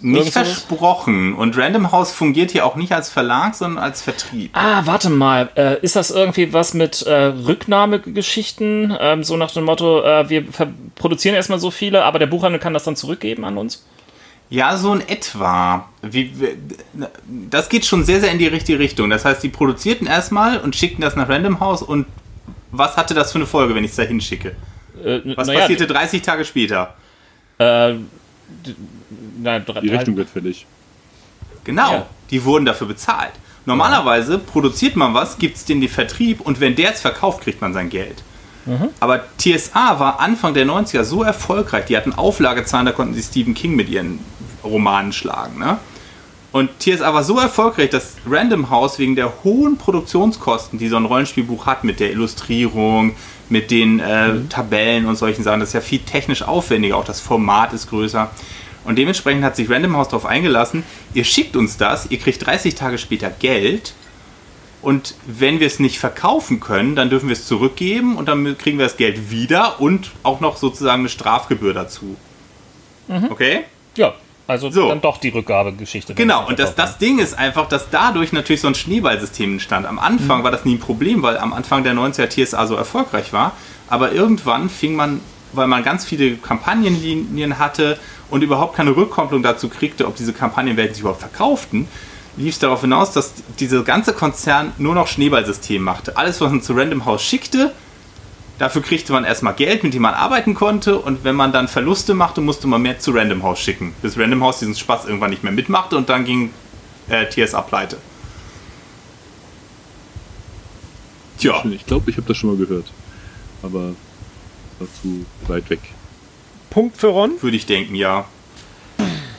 Nicht versprochen. Und Random House fungiert hier auch nicht als Verlag, sondern als Vertrieb. Ah, warte mal. Äh, ist das irgendwie was mit äh, Rücknahmegeschichten? Ähm, so nach dem Motto, äh, wir produzieren erstmal so viele, aber der Buchhandel kann das dann zurückgeben an uns? Ja, so in etwa. Wie, das geht schon sehr, sehr in die richtige Richtung. Das heißt, die produzierten erstmal und schickten das nach Random House und was hatte das für eine Folge, wenn ich es da hinschicke? Äh, Was naja, passierte 30 Tage später? Äh, na, drei, Die Rechnung wird fällig. Genau, Ja. die wurden dafür bezahlt. Normalerweise produziert man was, gibt es den den Vertrieb und wenn der es verkauft, kriegt man sein Geld. Aber TSA war Anfang der 90er so erfolgreich, die hatten Auflagezahlen, da konnten sie Stephen King mit ihren Romanen schlagen. Ne? Und TSA war so erfolgreich, dass Random House wegen der hohen Produktionskosten, die so ein Rollenspielbuch hat, mit der Illustrierung, mit den äh, Tabellen und solchen Sachen, das ist ja viel technisch aufwendiger, auch das Format ist größer. Und dementsprechend hat sich Random House darauf eingelassen, ihr schickt uns das, ihr kriegt 30 Tage später Geld und wenn wir es nicht verkaufen können, dann dürfen wir es zurückgeben und dann kriegen wir das Geld wieder und auch noch sozusagen eine Strafgebühr dazu. Okay? Ja, also So. dann doch die Rückgabegeschichte. Genau, und das, das Ding ist einfach, dass dadurch natürlich so ein Schneeballsystem entstand. Am Anfang war das nie ein Problem, weil am Anfang der 90er TSA so erfolgreich war. Aber irgendwann fing man, weil man ganz viele Kampagnenlinien hatte und überhaupt keine Rückkopplung dazu kriegte, ob diese Kampagnenwelten sich überhaupt verkauften, lief es darauf hinaus, dass dieser ganze Konzern nur noch Schneeballsystem machte. Alles, was man zu Random House schickte, Dafür kriegte man erstmal Geld, mit dem man arbeiten konnte und wenn man dann Verluste machte, musste man mehr zu Random House schicken, bis Random House diesen Spaß irgendwann nicht mehr mitmachte und dann ging äh, TSA pleite. Tja, Ich glaube, ich habe das schon mal gehört. Aber zu weit weg. Punkt für Ron. würde ich denken, ja.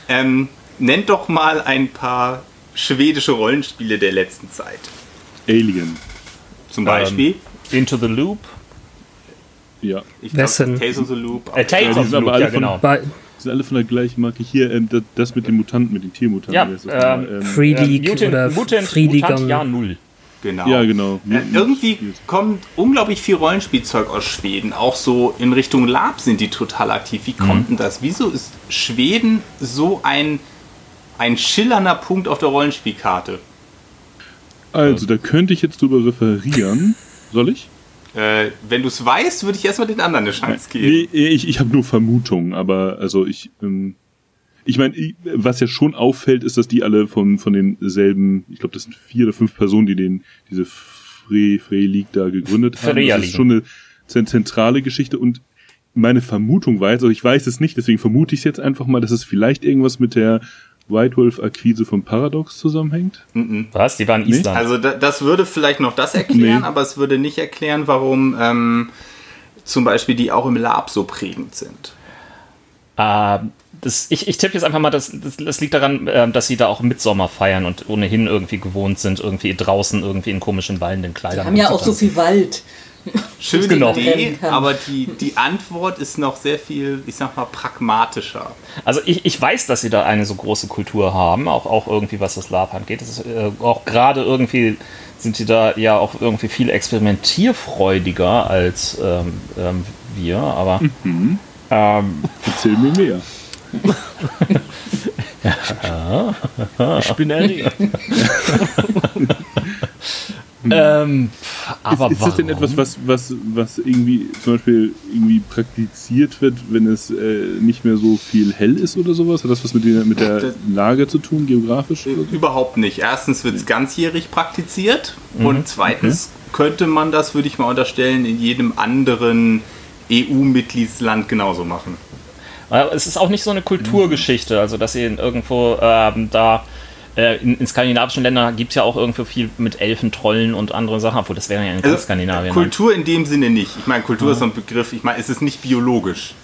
Ähm, nennt doch mal ein paar schwedische Rollenspiele der letzten Zeit. Alien. Zum Beispiel. Into the Loop. Ja. ich glaub, Wessen? Tales of the Loop. Äh, Tales Ja, of sind the aber Loop, alle ja von- genau. Bei Die sind alle von der gleichen Marke. Hier, ähm, das, das mit den Mutanten, mit den Tiermutanten. Ja, ist das ähm? Free Äh, League Mutant, oder Mutant, Free League Mutant Jahr Null. Genau. ja, genau. Äh, irgendwie kommt unglaublich viel Rollenspielzeug aus Schweden. Auch so in Richtung Lab sind die total aktiv. Wie kommt denn das? Wieso ist Schweden so ein, ein schillernder Punkt auf der Rollenspielkarte? Also, da könnte ich jetzt drüber referieren. Soll ich? Äh, wenn du es weißt, würde ich erstmal den anderen eine Chance geben. Nee, ich, ich habe nur Vermutungen, aber also ich, ähm, ich meine, was ja schon auffällt, ist, dass die alle von, von denselben, ich glaube, das sind vier oder fünf Personen, die den, diese Free, Free League da gegründet haben. Das ist schon eine zent- zentrale Geschichte und meine Vermutung war jetzt, also ich weiß es nicht, deswegen vermute ich es jetzt einfach mal, dass es vielleicht irgendwas mit der White Wolf-Akquise von Paradox zusammenhängt. Was? Die waren in Nee. Island. Also da, das würde vielleicht noch das erklären, Nee. aber es würde nicht erklären, warum ähm, zum Beispiel die auch im Lab so prägend sind. Äh, das, ich, ich tippe jetzt einfach mal, das, das, das liegt daran, äh, dass sie da auch Mitsommer feiern und ohnehin irgendwie gewohnt sind, irgendwie draußen irgendwie in komischen wallenden Kleidern. Wir haben ja auch so viel Wald. Schöne Genau. Idee, aber die, die Antwort ist noch sehr viel, ich sag mal, pragmatischer. Also ich, ich weiß, dass sie da eine so große Kultur haben, auch, auch irgendwie was das Lab angeht. Das ist, äh, auch gerade irgendwie sind sie da ja auch irgendwie viel experimentierfreudiger als ähm, ähm, wir, aber ähm, Erzähl mir mehr. Ich bin erregt. ähm, aber ist, ist das denn etwas, was, was, was irgendwie zum Beispiel irgendwie praktiziert wird, wenn es äh, nicht mehr so viel hell ist oder sowas? Hat das was mit der, mit der Lage zu tun, geografisch? Oder so? Überhaupt nicht. Erstens wird es ganzjährig praktiziert und zweitens könnte man das, würde ich mal unterstellen, in jedem anderen EU-Mitgliedsland genauso machen. Aber es ist auch nicht so eine Kulturgeschichte, also dass sie in irgendwo ähm, da äh, in, in skandinavischen Ländern gibt es ja auch irgendwo viel mit Elfen, Trollen und andere Sachen, obwohl das wäre ja in ganz Skandinavien. Also, Kultur in dem Sinne nicht. Ich meine, Kultur ist so ein Begriff, ich meine, es ist nicht biologisch.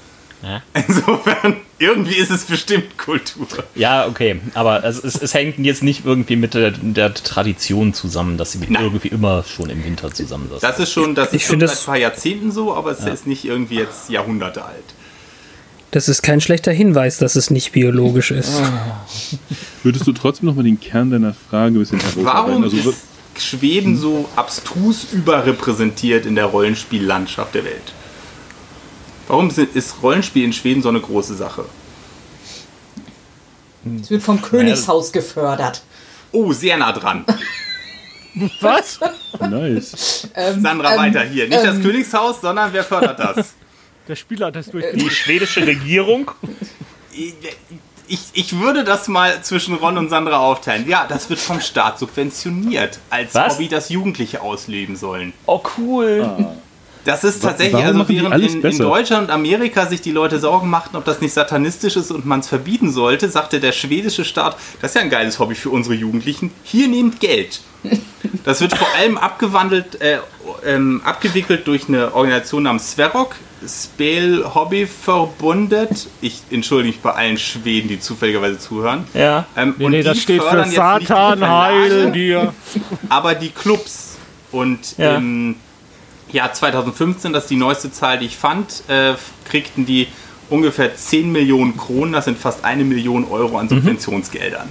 Ja. Insofern, irgendwie ist es bestimmt Kultur. Ja, okay, aber es, es, es hängt jetzt nicht irgendwie mit der, der Tradition zusammen, dass sie Nein. irgendwie immer schon im Winter zusammensaßen. Das ist schon, das Ich ist schon seit ein paar Jahrzehnten so, aber es ist nicht irgendwie jetzt Jahrhunderte alt. Das ist kein schlechter Hinweis, dass es nicht biologisch ist. Würdest du trotzdem noch mal den Kern deiner Frage ein bisschen? Warum Also, ist Schweden so abstrus überrepräsentiert in der Rollenspiellandschaft der Welt? Warum ist Rollenspiel in Schweden so eine große Sache? Es wird vom Königshaus gefördert. Oh, sehr nah dran. Was? nice. Sandra, weiter hier. Nicht das Königshaus, sondern wer fördert das? Der Spieler hat das die durchgezogen. schwedische Regierung? Ich, ich würde das mal zwischen Ron und Sandra aufteilen. Ja, das wird vom Staat subventioniert, als Was? Hobby, das Jugendliche ausleben sollen. Oh, cool. Das ist tatsächlich, warum also während alles in, in? Deutschland und Amerika sich die Leute Sorgen machten, ob das nicht satanistisch ist und man es verbieten sollte, sagte der schwedische Staat, das ist ja ein geiles Hobby für unsere Jugendlichen, hier nehmt Geld. Das wird vor allem abgewandelt, äh, ähm, abgewickelt durch eine Organisation namens Sverok, Spel Hobby Verbundet. Ich entschuldige mich bei allen Schweden, die zufälligerweise zuhören. Ja. Ähm, Nee, und nee, die das steht für Satan, heil dir. aber die Clubs. Und Ja. im Jahr 2015, das ist die neueste Zahl, die ich fand, äh, kriegten die ungefähr 10 Millionen Kronen, das sind fast eine Million Euro an Subventionsgeldern.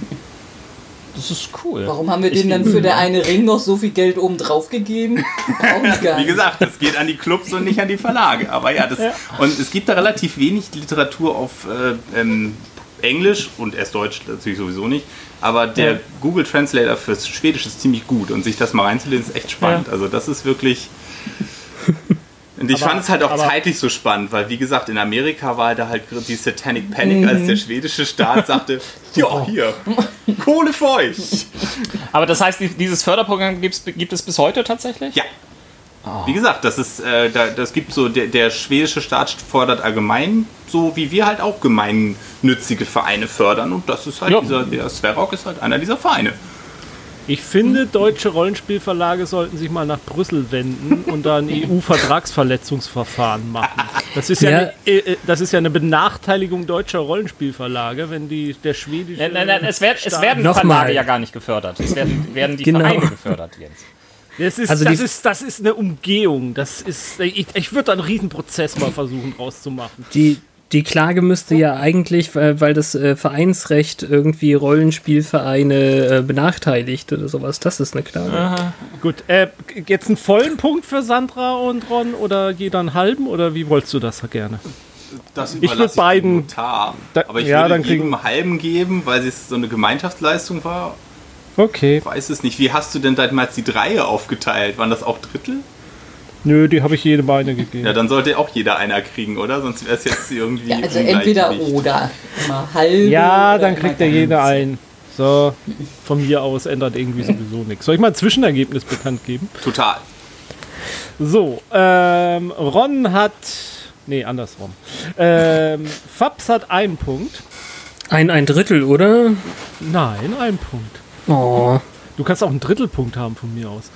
Das ist cool. Warum haben wir denen dann für der eine Ring noch so viel Geld oben drauf gegeben? Wie gesagt, es geht an die Clubs und nicht an die Verlage. Aber ja, das, und es gibt da relativ wenig Literatur auf äh, ähm, Englisch und erst Deutsch natürlich sowieso nicht. Aber der Google Translator fürs Schwedisch ist ziemlich gut und sich das mal reinzulesen ist echt spannend. Also das ist wirklich. Und ich Aber- fand es halt auch aber- zeitlich so spannend, weil wie gesagt, in Amerika war da halt die Satanic Panic, als der schwedische Staat sagte, ja, hier, Kohle für euch. Aber das heißt, die- dieses Förderprogramm gibt es bis heute tatsächlich? Ja. Wie gesagt, das ist, äh, da, das gibt so, der, der schwedische Staat fordert allgemein, so wie wir halt auch gemeinnützige Vereine fördern. Und das ist halt Ja. dieser, der Sverok ist halt einer dieser Vereine. Ich finde, deutsche Rollenspielverlage sollten sich mal nach Brüssel wenden und da ein EU-Vertragsverletzungsverfahren machen. Das ist ja, Ja. Eine, äh, äh, das ist ja eine Benachteiligung deutscher Rollenspielverlage, wenn die der schwedische. Nein, nein, nein, es, werd, es werden. Verlage ja gar nicht gefördert. Es werden, werden die Genau. Vereine gefördert, Jens. Das ist, Also das, ist, das ist eine Umgehung. Das ist, ich, ich würde da einen Riesenprozess mal versuchen rauszumachen. Die, die Klage müsste ja eigentlich, weil, weil das äh, Vereinsrecht irgendwie Rollenspielvereine äh, benachteiligt oder sowas. Das ist eine Klage. Gut, äh, jetzt einen vollen Punkt für Sandra und Ron oder jeder einen halben oder wie wolltest du das gerne? Das würd überlasse dem beiden- Notar. Da- Aber ich ja, würde dann kriegen- jedem einen halben geben, weil es so eine Gemeinschaftsleistung war. Okay. Ich weiß es nicht. Wie hast du denn damals die Dreie aufgeteilt? Waren das auch Drittel? Nö, die habe ich jedem eine gegeben. Ja, dann sollte auch jeder einer kriegen, oder? Sonst wäre es jetzt irgendwie. Ja, also entweder oder. Immer halbe. Ja, oder dann kriegt der jeder ein. So, von mir aus ändert irgendwie sowieso nichts. Soll ich mal ein Zwischenergebnis bekannt geben? Total. So, ähm, Ron hat. Nee, andersrum. Ähm, Fabs hat einen Punkt. Ein, ein Drittel, oder? Nein, einen Punkt. Oh, Du kannst auch einen Drittelpunkt haben von mir aus.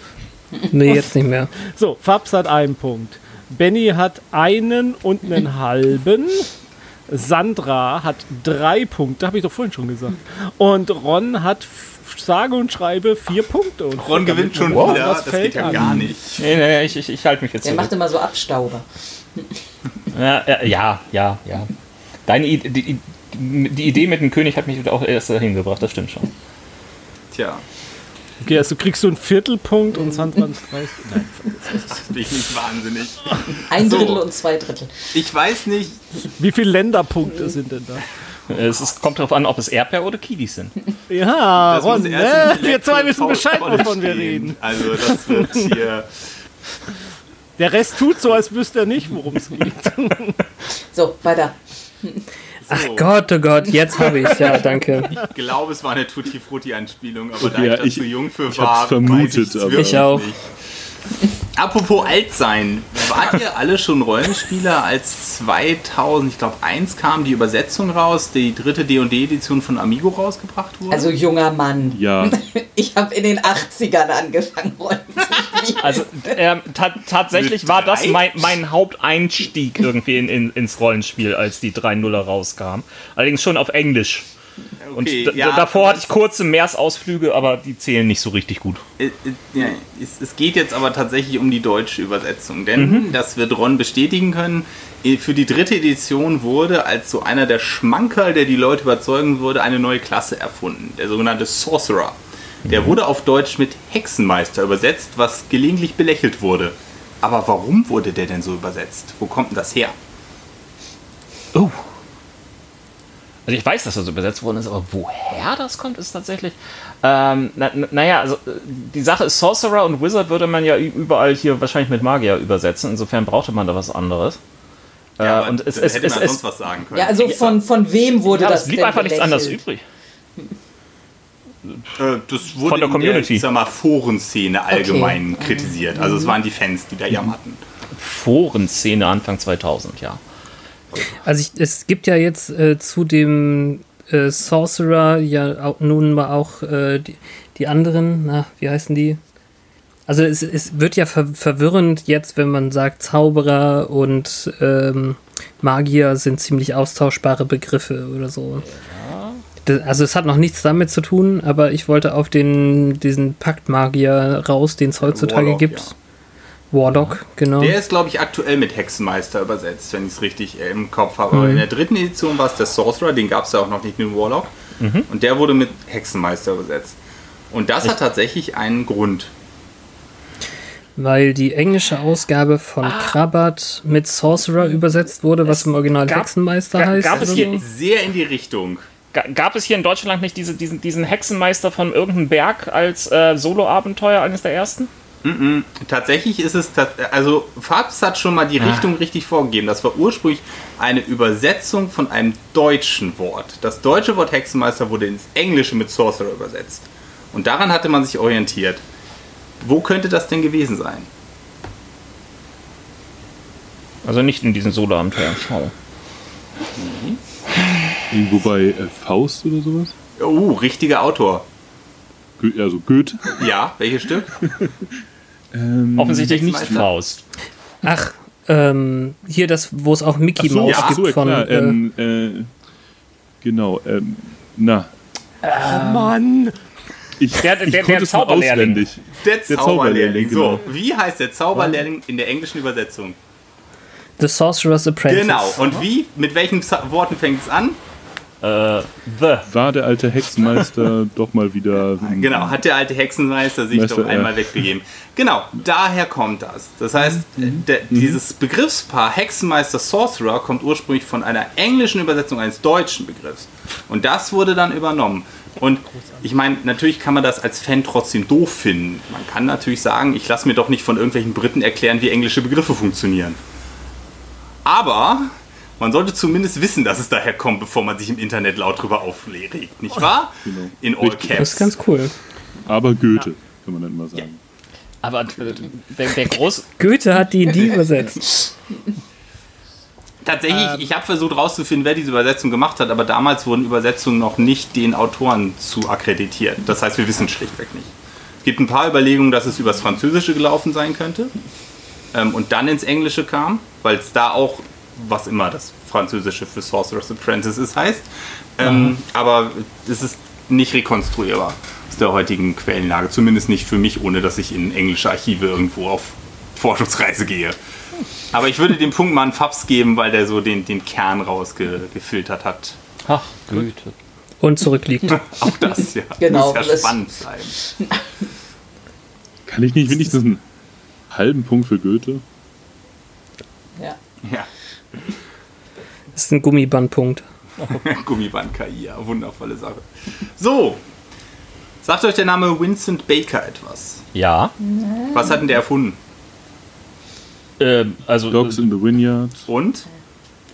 nee, jetzt nicht mehr. So, Fabs hat einen Punkt. Benny hat einen und einen halben. Sandra hat drei Punkte, habe ich doch vorhin schon gesagt. Und Ron hat sage und schreibe vier Punkte. Und Ron gewinnt schon Wow, wieder. Das fällt geht ja an? gar nicht. Nee, nee, ich, ich, ich halte mich jetzt Der zurück. macht immer so Abstauber. Ja, ja, ja, ja. ja. Deine Idee, die, die Idee mit dem König hat mich auch erst dahin gebracht, das stimmt schon. Tja, Okay, also kriegst du einen Viertelpunkt und Sandra einen Preis. Nein. bin ich nicht wahnsinnig. Ein So. Drittel und zwei Drittel. Ich weiß nicht. Wie viele Länderpunkte sind denn da? Es ist, kommt darauf an, ob es Erdbeer oder Kiwis sind. Ja, Das Ron, ne? wir zwei wissen Bescheid, wovon wir reden. Also das wird hier. Der Rest tut so, als wüsste er nicht, worum es geht. So, weiter. Ach So. Gott, oh Gott, jetzt habe ich Ja, danke. Ich glaube, es war eine Tutti Frutti Anspielung, aber da Ja, ich da ich- zu jung für ich war, hab's vermutet, weiß ich's aber- Ich auch. Nicht. Apropos alt sein, wart ihr alle schon Rollenspieler, als 2000, ich glaube, 1 kam die Übersetzung raus, die dritte D&D-Edition von Amigo rausgebracht wurde? Also junger Mann. Ja, Ich habe in den 80ern angefangen, Rollen zu spielen. Also ähm, ta tatsächlich war das mein, mein Haupteinstieg irgendwie in, in, ins Rollenspiel, als die 3.0er rauskam. Allerdings schon auf Englisch. Und Okay, d- ja, davor hatte ich kurze Meersausflüge, aber die zählen nicht so richtig gut. Äh, äh, es, geht jetzt aber tatsächlich um die deutsche Übersetzung, denn das wird Ron bestätigen können. äh, Für die dritte Edition wurde als so einer der Schmankerl, der die Leute überzeugen würde, eine neue Klasse erfunden, der sogenannte Sorcerer. Der wurde auf Deutsch mit Hexenmeister übersetzt, was gelegentlich belächelt wurde. Aber warum wurde der denn so übersetzt? Wo kommt denn das her? Oh. Also ich weiß, dass das übersetzt worden ist, aber woher das kommt, ist tatsächlich. Ähm, na, na- naja, also äh, die Sache ist, Sorcerer und Wizard würde man ja überall hier wahrscheinlich mit Magier übersetzen. Insofern brauchte man da was anderes. Äh, aber und es, es, hätte es, man es, sonst was sagen können. Ja, also von, von wem wurde ja, das es blieb denn einfach nichts anderes übrig. Äh, das wurde Von der in Community. ich sag mal, Forenszene allgemein kritisiert. Also es waren die Fans, die da jammerten. Forenszene Anfang 2000, ja. Also ich, es gibt ja jetzt äh, zu dem äh, Sorcerer ja auch, nun mal auch äh, die, die anderen, na, wie heißen die? Also es, es wird ja ver verwirrend jetzt, wenn man sagt, Zauberer und ähm, Magier sind ziemlich austauschbare Begriffe oder so. Das, also es hat noch nichts damit zu tun, aber ich wollte auf den diesen Paktmagier raus, den es heutzutage Warlock, gibt. ja. Warlock, genau. Der ist, glaube ich, aktuell mit Hexenmeister übersetzt, wenn ich es richtig äh, im Kopf habe. Aber in der dritten Edition war es der Sorcerer, den gab es ja auch noch nicht mit dem Warlock. Und der wurde mit Hexenmeister übersetzt. Und das hat tatsächlich einen Grund. Weil die englische Ausgabe von Ah. Krabat mit Sorcerer übersetzt wurde, was im Original gab- Hexenmeister heißt. gab es oder hier- so. Sehr in die Richtung. Ga- Gab es hier in Deutschland nicht diese, diesen, diesen Hexenmeister von irgendeinem Berg als äh, Solo-Abenteuer, eines der ersten? Tatsächlich ist es, also Fabs hat schon mal die Richtung richtig vorgegeben. Das war ursprünglich eine Übersetzung von einem deutschen Wort. Das deutsche Wort Hexenmeister wurde ins Englische mit Sorcerer übersetzt. Und daran hatte man sich orientiert. Wo könnte das denn gewesen sein? Also nicht in diesen Solo-Abenteuern. Schau. Irgendwo bei äh, Faust oder sowas? Oh, richtiger Autor. Also Goethe. Ja, welches Stück? Ähm, Offensichtlich nicht. Faust. Ach, ähm, hier das, wo es auch Mickey so, Mouse ja, gibt so, von. klar. äh, ähm, äh, genau. Ähm, na, Mann! ich, Der- der- ich der mal Zauberlehrling. Der Der Zauberlehrling. Zauberlehrling, genau. So, wie heißt der Zauberlehrling in der englischen Übersetzung? The Sorcerer's Apprentice. Genau. Und wie? Mit welchen Worten fängt es an? Äh, The. War der alte Hexenmeister doch mal wieder. Genau, hat der alte Hexenmeister sich Meister, doch einmal ja. wegbegeben. Genau, daher kommt das. Das heißt, der, dieses Begriffspaar Hexenmeister Sorcerer kommt ursprünglich von einer englischen Übersetzung eines deutschen Begriffs. Und das wurde dann übernommen. Und ich meine, natürlich kann man das als Fan trotzdem doof finden. Man kann natürlich sagen, ich lasse mir doch nicht von irgendwelchen Briten erklären, wie englische Begriffe funktionieren. Aber man sollte zumindest wissen, dass es daher kommt, bevor man sich im Internet laut drüber aufregt, nicht wahr? Genau. In all Richtig. caps. Das ist ganz cool. Aber Goethe, kann man dann mal sagen. Aber äh, der, der groß. Goethe hat die die übersetzt. Tatsächlich, ich habe versucht rauszufinden, wer diese Übersetzung gemacht hat, aber damals wurden Übersetzungen noch nicht den Autoren zu akkreditiert. Das heißt, wir wissen schlichtweg nicht. Es gibt ein paar Überlegungen, dass es übers Französische gelaufen sein könnte ähm, und dann ins Englische kam, weil es da auch, was immer das Französische für Sorcerer's Apprentice ist, heißt. Ähm, aber es ist nicht rekonstruierbar aus der heutigen Quellenlage. Zumindest nicht für mich, ohne dass ich in englische Archive irgendwo auf Forschungsreise gehe. Aber ich würde den Punkt mal an Fabs geben, weil der so den, den Kern rausgefiltert hat. Ach, Goethe. Und zurückliegt. Auch das, ja. Genau, Muss ja das- spannend bleiben. Kann ich nicht wenigstens einen halben Punkt für Goethe? Ja. Ja, Das ist ein Gummibandpunkt. Gummiband-KI, ja, wundervolle Sache. So, sagt euch der Name Vincent Baker etwas? Ja. Was hat denn der erfunden? Ähm, also Dogs in the Vineyard. Und?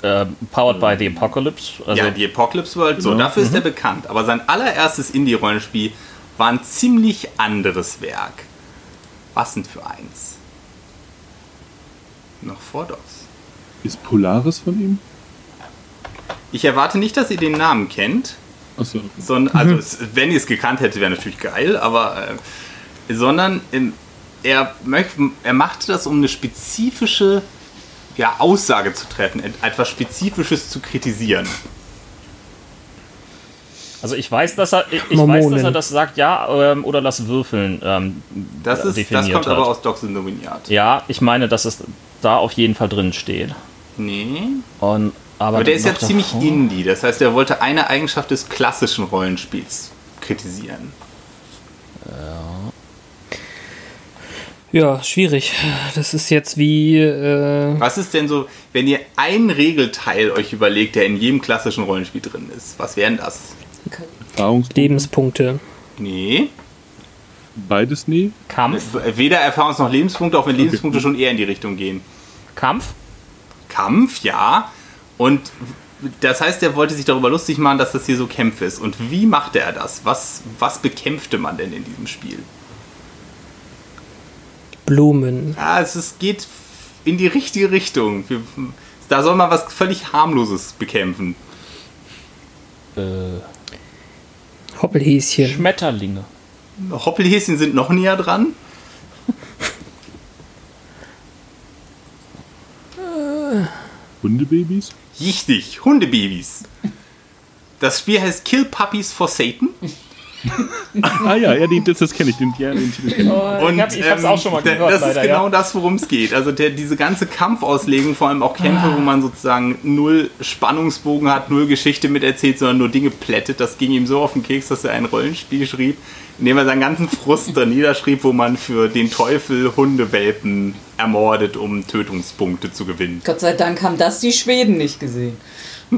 äh, Powered by the Apocalypse. Also ja, die Apocalypse World. So, Genau. dafür ist er bekannt. Aber sein allererstes Indie-Rollenspiel war ein ziemlich anderes Werk. Was denn für eins? Noch vor DOS. Ist Polaris von ihm? Ich erwarte nicht, dass ihr den Namen kennt. Achso. sondern, also es, wenn ihr es gekannt hättet, wäre natürlich geil, aber äh, sondern ähm, er, er machte das, um eine spezifische ja, Aussage zu treffen, et- etwas Spezifisches zu kritisieren. Also ich weiß, dass er, ich, ich weiß, dass er das sagt, ja, ähm, oder das Würfeln ähm, Das, ist, das definiert kommt hat. aber aus in the Vineyard. Ja, ich meine, dass es da auf jeden Fall drin steht. Nee. Und, aber Aber der ist ja noch ziemlich davor- indie, das heißt, er wollte eine Eigenschaft des klassischen Rollenspiels kritisieren. Ja, schwierig. Das ist jetzt wie. Äh, Was ist denn so, wenn ihr einen Regelteil euch überlegt, der in jedem klassischen Rollenspiel drin ist? Was wären das? Erfahrungspunkte? Lebenspunkte. Nee. Beides nie? Kampf, Weder Erfahrungs- noch Lebenspunkte, auch wenn Lebenspunkte schon eher in die Richtung gehen. Kampf, Kampf, ja. Und das heißt, er wollte sich darüber lustig machen, dass das hier so Kämpfe ist. Und wie machte er das? Was, was bekämpfte man denn in diesem Spiel? Blumen. Ja, es ist, geht in die richtige Richtung. Wir, da soll man was völlig harmloses bekämpfen. Äh. Hoppelhäschen. Schmetterlinge. Hoppelhäschen sind noch näher dran. Äh. Hundebabys? Richtig, Hundebabys. Das Spiel heißt Kill Puppies for Satan. Ah ja, ja, den, das, das kenne ich, den, ja, den Titel kenn ich. Und ich hab, ich hab's ähm, auch schon mal da- gehört, Das leider, ist genau ja. das, worum es geht. Also der, diese ganze Kampfauslegung, vor allem auch Kämpfe, wo man sozusagen null Spannungsbogen hat, null Geschichte miterzählt, sondern nur Dinge plättet, das ging ihm so auf den Keks, dass er ein Rollenspiel schrieb, in dem er seinen ganzen Frust da niederschrieb, wo man für den Teufel Hundewelpen ermordet, um Tötungspunkte zu gewinnen. Gott sei Dank haben das die Schweden nicht gesehen.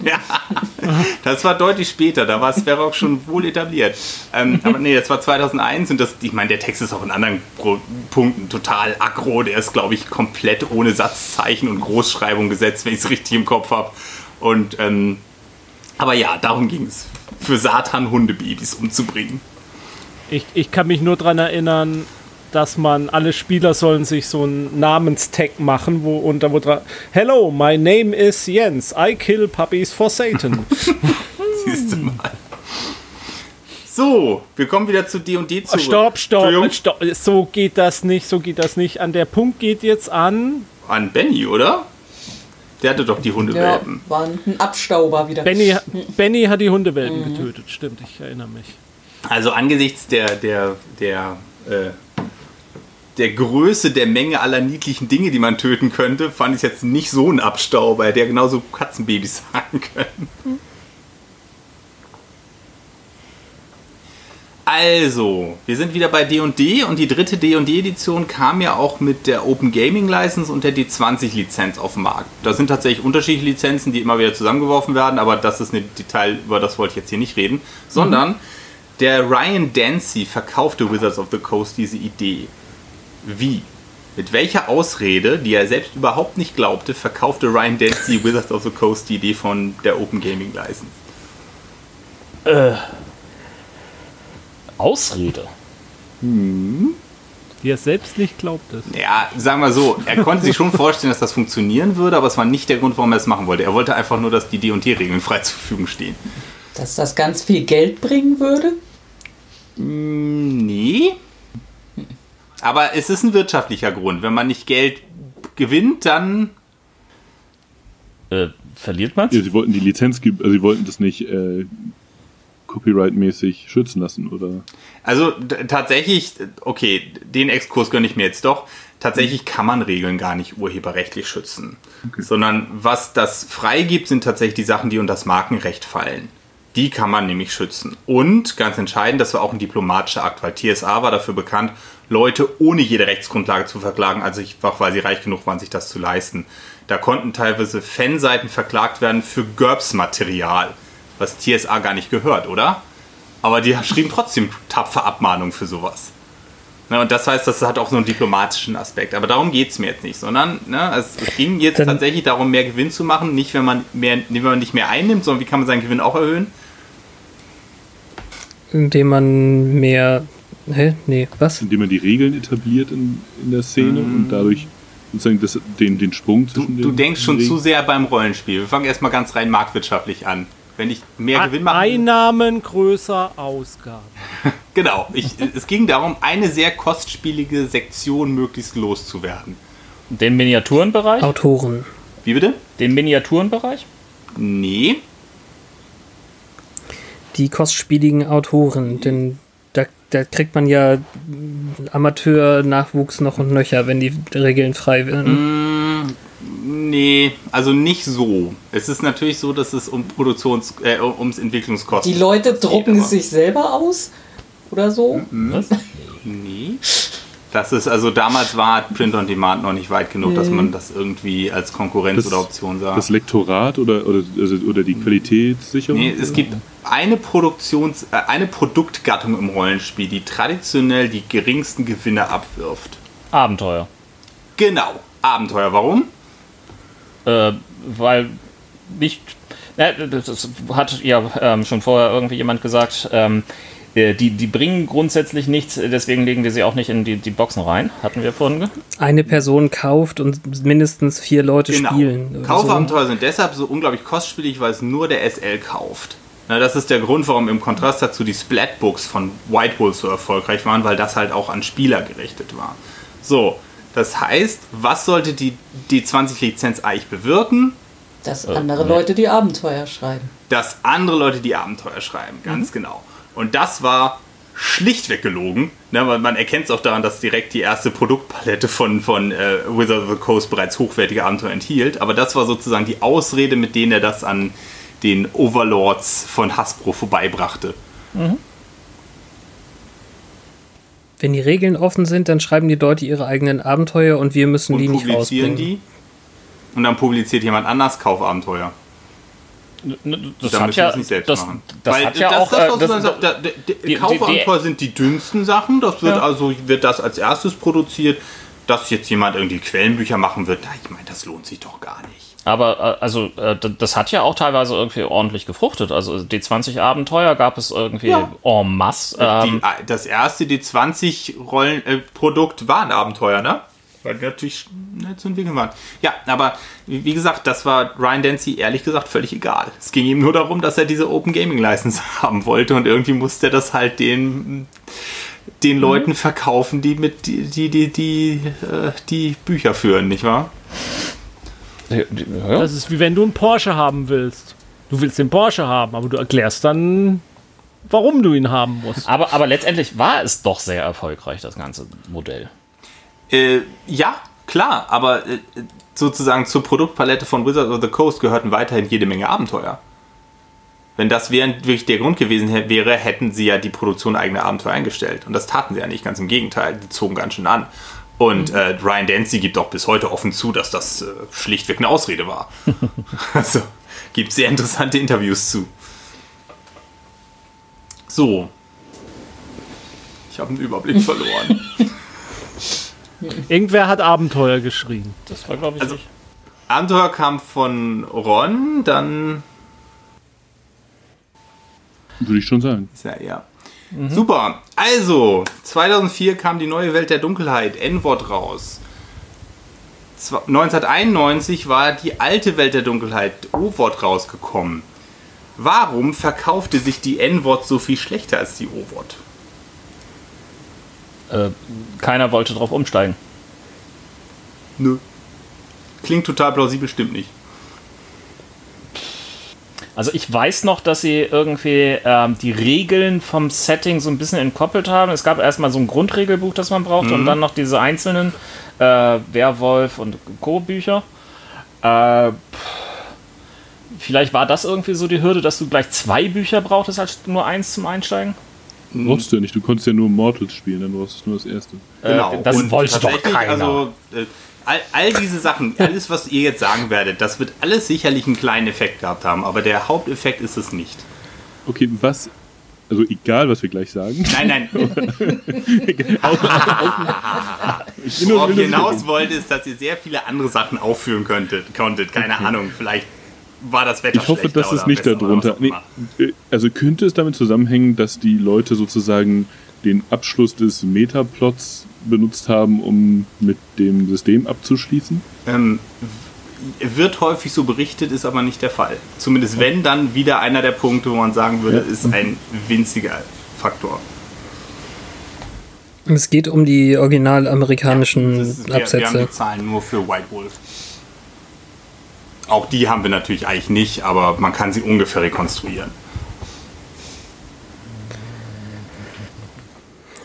Ja, das war deutlich später, da war Sverok schon wohl etabliert. Ähm, aber nee, das war 2001 und das, ich meine, der Text ist auch in anderen Pro Punkten total aggro. Der ist, glaube ich, komplett ohne Satzzeichen und Großschreibung gesetzt, wenn ich es richtig im Kopf habe. Und, ähm, aber ja, darum ging es. Für Satan Hundebabys umzubringen. Ich, ich kann mich nur daran erinnern, dass man, alle Spieler sollen sich so einen Namenstag machen, wo unter wo dran, Hello, my name is Jens, I kill puppies for Satan. Siehst du mal. So, wir kommen wieder zu D&D zurück. stopp, stopp, stopp, so geht das nicht, so geht das nicht. An der Punkt geht jetzt an, An Benny, oder? Der hatte doch die Ja, Hundewelpen. war ein Abstauber wieder. Benny, Benny hat die Hundewelpen getötet, stimmt, ich erinnere mich. Also angesichts der, der, der, äh, der Größe der Menge aller niedlichen Dinge, die man töten könnte, fand ich jetzt nicht so ein Abstauber, der genauso Katzenbabys sein können. Also, wir sind wieder bei D&D und die dritte D&D-Edition kam ja auch mit der Open Gaming License und der D20-Lizenz auf den Markt. Da sind tatsächlich unterschiedliche Lizenzen, die immer wieder zusammengeworfen werden, aber das ist ein Detail, über das wollte ich jetzt hier nicht reden, sondern der Ryan Dancy verkaufte Wizards of the Coast diese Idee. Wie? Mit welcher Ausrede, die er selbst überhaupt nicht glaubte, verkaufte Ryan Dancy Wizards of the Coast die Idee von der Open Gaming License? Ausrede. Die er selbst nicht glaubte. Ja, sagen wir so, er konnte sich schon vorstellen, dass das funktionieren würde, aber es war nicht der Grund, warum er es machen wollte. Er wollte einfach nur, dass die D&D-Regeln frei zur Verfügung stehen. Dass das ganz viel Geld bringen würde? Nee. Aber es ist ein wirtschaftlicher Grund. Wenn man nicht Geld gewinnt, dann Äh, verliert man's? Ja, sie wollten die Lizenz, also sie wollten das nicht äh, copyright-mäßig schützen lassen, oder? Also tatsächlich, okay, den Exkurs gönne ich mir jetzt doch. Tatsächlich kann man Regeln gar nicht urheberrechtlich schützen. Sondern was das freigibt, sind tatsächlich die Sachen, die unter das Markenrecht fallen. Die kann man nämlich schützen. Und ganz entscheidend, das war auch ein diplomatischer Akt, weil TSA war dafür bekannt, Leute ohne jede Rechtsgrundlage zu verklagen, also einfach weil sie reich genug waren, sich das zu leisten. Da konnten teilweise Fanseiten verklagt werden für GURPS-Material, was TSA gar nicht gehört, oder? Aber die schrieben trotzdem tapfer Abmahnungen für sowas. Ne, und das heißt, das hat auch so einen diplomatischen Aspekt. Aber darum geht es mir jetzt nicht, sondern ne, es, es ging jetzt Dann- tatsächlich darum, mehr Gewinn zu machen. Nicht, wenn man, mehr, wenn man nicht mehr einnimmt, sondern wie kann man seinen Gewinn auch erhöhen? Indem man mehr. Hä? Nee, was? Indem man die Regeln etabliert in, in der Szene und dadurch sozusagen das, den, den Sprung. Du, zwischen du den denkst schon Regeln- zu sehr beim Rollenspiel. Wir fangen erstmal ganz rein marktwirtschaftlich an. Wenn ich mehr Gewinn mache. Einnahmen größer Ausgaben. Genau. Ich, es ging darum, eine sehr kostspielige Sektion möglichst loszuwerden. Den Miniaturenbereich? Autoren. Wie bitte? Den Miniaturenbereich? Nee. Die kostspieligen Autoren, denn da, da kriegt man ja Amateur-Nachwuchs noch und nöcher, wenn die Regeln frei werden. Nee, also nicht so. Es ist natürlich so, dass es um Produktions, äh, ums Entwicklungskosten Die Leute drucken es sich selber aus? Oder so? Was? Nee. Das ist, also damals war Print on Demand noch nicht weit genug, dass man das irgendwie als Konkurrenz Das- oder Option sah. Das Lektorat oder, oder, also, oder die Qualitätssicherung? Nee, es gibt eine Produktions-, äh, eine Produktgattung im Rollenspiel, die traditionell die geringsten Gewinne abwirft. Abenteuer. Genau. Abenteuer. Warum? Äh, weil nicht. Ja, das hat ja ähm, schon vorher irgendwie jemand gesagt. Ähm, äh, die, die bringen grundsätzlich nichts, deswegen legen wir sie auch nicht in die, die Boxen rein. Hatten wir vorhin. Eine Person kauft und mindestens vier Leute Genau. spielen. Kaufabenteuer sind deshalb so unglaublich kostspielig, weil es nur der SL kauft. Na, das ist der Grund, warum im Kontrast dazu die Splatbooks von White Wolf so erfolgreich waren, weil das halt auch an Spieler gerichtet war. So, das heißt, was sollte die, die 20-Lizenz eigentlich bewirken? Dass andere Leute die Abenteuer schreiben. dass andere Leute die Abenteuer schreiben, ganz genau. Und das war schlichtweg gelogen. Ne, man erkennt es auch daran, dass direkt die erste Produktpalette von, von äh, Wizard of the Coast bereits hochwertige Abenteuer enthielt. Aber das war sozusagen die Ausrede, mit denen er das an den Overlords von Hasbro vorbeibrachte. Wenn die Regeln offen sind, dann schreiben die Leute ihre eigenen Abenteuer und wir müssen Und die nicht publizieren rausbringen. die. Und dann publiziert jemand anders Kaufabenteuer. Das Dann hat müssen wir ja, es nicht selbst das, machen. das Weil hat ja das, auch. das, äh, was das, man sagt, da- da- die, die- Kaufabenteuer sind die dünnsten Sachen. Das wird Ja. also wird das als erstes produziert. Dass jetzt jemand irgendwie Quellenbücher machen wird, na, ich meine, das lohnt sich doch gar nicht. Aber äh, also äh, das hat ja auch teilweise irgendwie ordentlich gefruchtet. Also die 20 Abenteuer gab es irgendwie Ja. en masse. Ähm, die, das erste D20-Rollen-Produkt war ein Abenteuer, ne? Weil die natürlich nicht zu entwickeln waren. Ja, aber wie gesagt, das war Ryan Dancy ehrlich gesagt völlig egal. Es ging ihm nur darum, dass er diese Open Gaming License haben wollte und irgendwie musste er das halt den, den Leuten verkaufen, die mit die, die, die, die, äh, die Bücher führen, nicht wahr? ja. Das ist wie wenn du einen Porsche haben willst. Du willst den Porsche haben, aber du erklärst dann, warum du ihn haben musst. aber, aber letztendlich war es doch sehr erfolgreich, das ganze Modell. Äh, ja, klar, aber äh, sozusagen zur Produktpalette von Wizards of the Coast gehörten weiterhin jede Menge Abenteuer. Wenn das wirklich der Grund gewesen wäre, hätten sie ja die Produktion eigener Abenteuer eingestellt. Und das taten sie ja nicht, ganz im Gegenteil. Die zogen ganz schön an. Und äh, Ryan Dancy gibt auch bis heute offen zu, dass das äh, schlichtweg eine Ausrede war. also gibt sehr interessante Interviews zu. So. Ich habe einen Überblick verloren. Irgendwer hat Abenteuer geschrien. Das war, glaube ich, Also- nicht. Abenteuer kam von Ron, dann Würde ich schon sagen. ist ja, ja. Super. Also, 2004 kam die neue Welt der Dunkelheit, N-Wort, raus. Zwa- 1991 war die alte Welt der Dunkelheit, O-Wort, rausgekommen. Warum verkaufte sich die N-Wort so viel schlechter als die O-Wort? Äh, keiner wollte drauf umsteigen. Nö. Klingt total plausibel, stimmt nicht. Also ich weiß noch, dass sie irgendwie ähm, die Regeln vom Setting so ein bisschen entkoppelt haben. Es gab erstmal so ein Grundregelbuch, das man braucht, und dann noch diese einzelnen äh, Werwolf und Co-Bücher. Äh, vielleicht war das irgendwie so die Hürde, dass du gleich zwei Bücher brauchtest, als nur eins zum Einsteigen. Brauchst du ja nicht, du konntest ja nur Mortals spielen, dann brauchst du nur das erste. Äh, das Und wollte doch keiner. Also, äh, all, all diese Sachen, alles, was ihr jetzt sagen werdet, das wird alles sicherlich einen kleinen Effekt gehabt haben, aber der Haupteffekt ist es nicht. Okay, was, also egal, was wir gleich sagen. Nein, nein, worauf hinaus wollte, ist, dass ihr sehr viele andere Sachen aufführen könntet, konntet. Keine Ahnung, vielleicht war das Wetter Ich hoffe, es oder nicht darunter. Nee, äh, also könnte es damit zusammenhängen, dass die Leute sozusagen den Abschluss des Metaplots benutzt haben, um mit dem System abzuschließen? Ähm, wird häufig so berichtet, ist aber nicht der Fall. Zumindest wenn, dann wieder einer der Punkte, wo man sagen würde, ist ein winziger Faktor. Es geht um die original amerikanischen Das ist, wir, wir haben Absätze. die Zahlen nur für White Wolf. Auch die haben wir natürlich eigentlich nicht, aber man kann sie ungefähr rekonstruieren.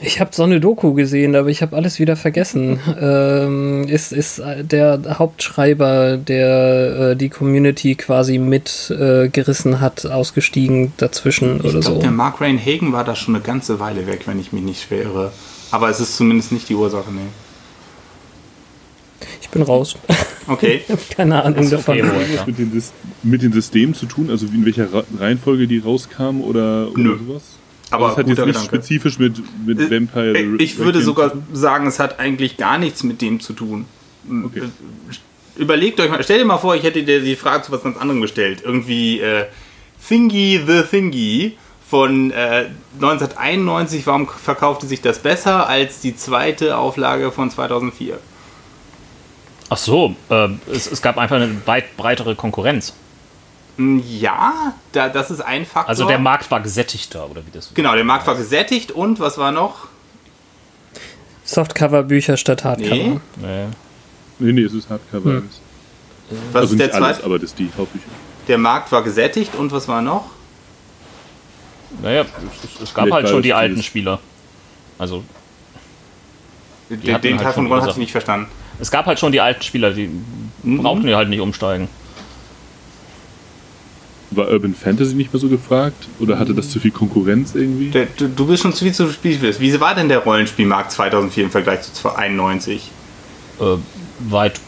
Ich habe so eine Doku gesehen, aber ich habe alles wieder vergessen. Ähm, ist, ist der Hauptschreiber, der äh, die Community quasi mitgerissen äh, hat, ausgestiegen dazwischen Ich oder glaube, so. der Mark Rain Hagen war da schon eine ganze Weile weg, wenn ich mich nicht schwer irre. Aber es ist zumindest nicht die Ursache, nee. Ich bin raus. Okay. Ich habe keine Ahnung davon. okay. Hat das mit, den, mit den Systemen zu tun? Also wie in welcher Reihenfolge die rauskamen oder, oder Nö. sowas? Aber das hat jetzt nicht Gedanke. spezifisch mit, mit Äh, Vampire the Ich würde sogar sagen, es hat eigentlich gar nichts mit dem zu tun. Okay. Überlegt euch mal, stell dir mal vor, ich hätte dir die Frage zu was ganz anderem gestellt. Irgendwie äh, Thingy the Thingy von äh, 1991, warum verkaufte sich das besser als die zweite Auflage von 2004? Ach so, äh, es, es gab einfach eine weit breitere Konkurrenz. Hm, Ja, da, das ist ein Faktor. Also der Markt war gesättigter, oder wie das? Genau, der Markt war gesättigt und was war noch? Softcover-Bücher statt Hardcover. Nee. Nee. Nee, nee, es ist Hardcover. Hm. Was also ist der nicht alles, zweite? aber das die Hauptbücher. Der Markt war gesättigt und was war noch? Naja, es, es gab Vielleicht halt schon die alten Spieler. Also, Den, den halt Teil von Ron hast du nicht verstanden. Es gab halt schon die alten Spieler, die Mhm. brauchten die halt nicht umsteigen. War Urban Fantasy nicht mehr so gefragt? Oder hatte das zu viel Konkurrenz irgendwie? Der, du, du bist schon zu viel zu Spiel. Wie war denn der Rollenspielmarkt 2004 im Vergleich zu 91? Äh, weit,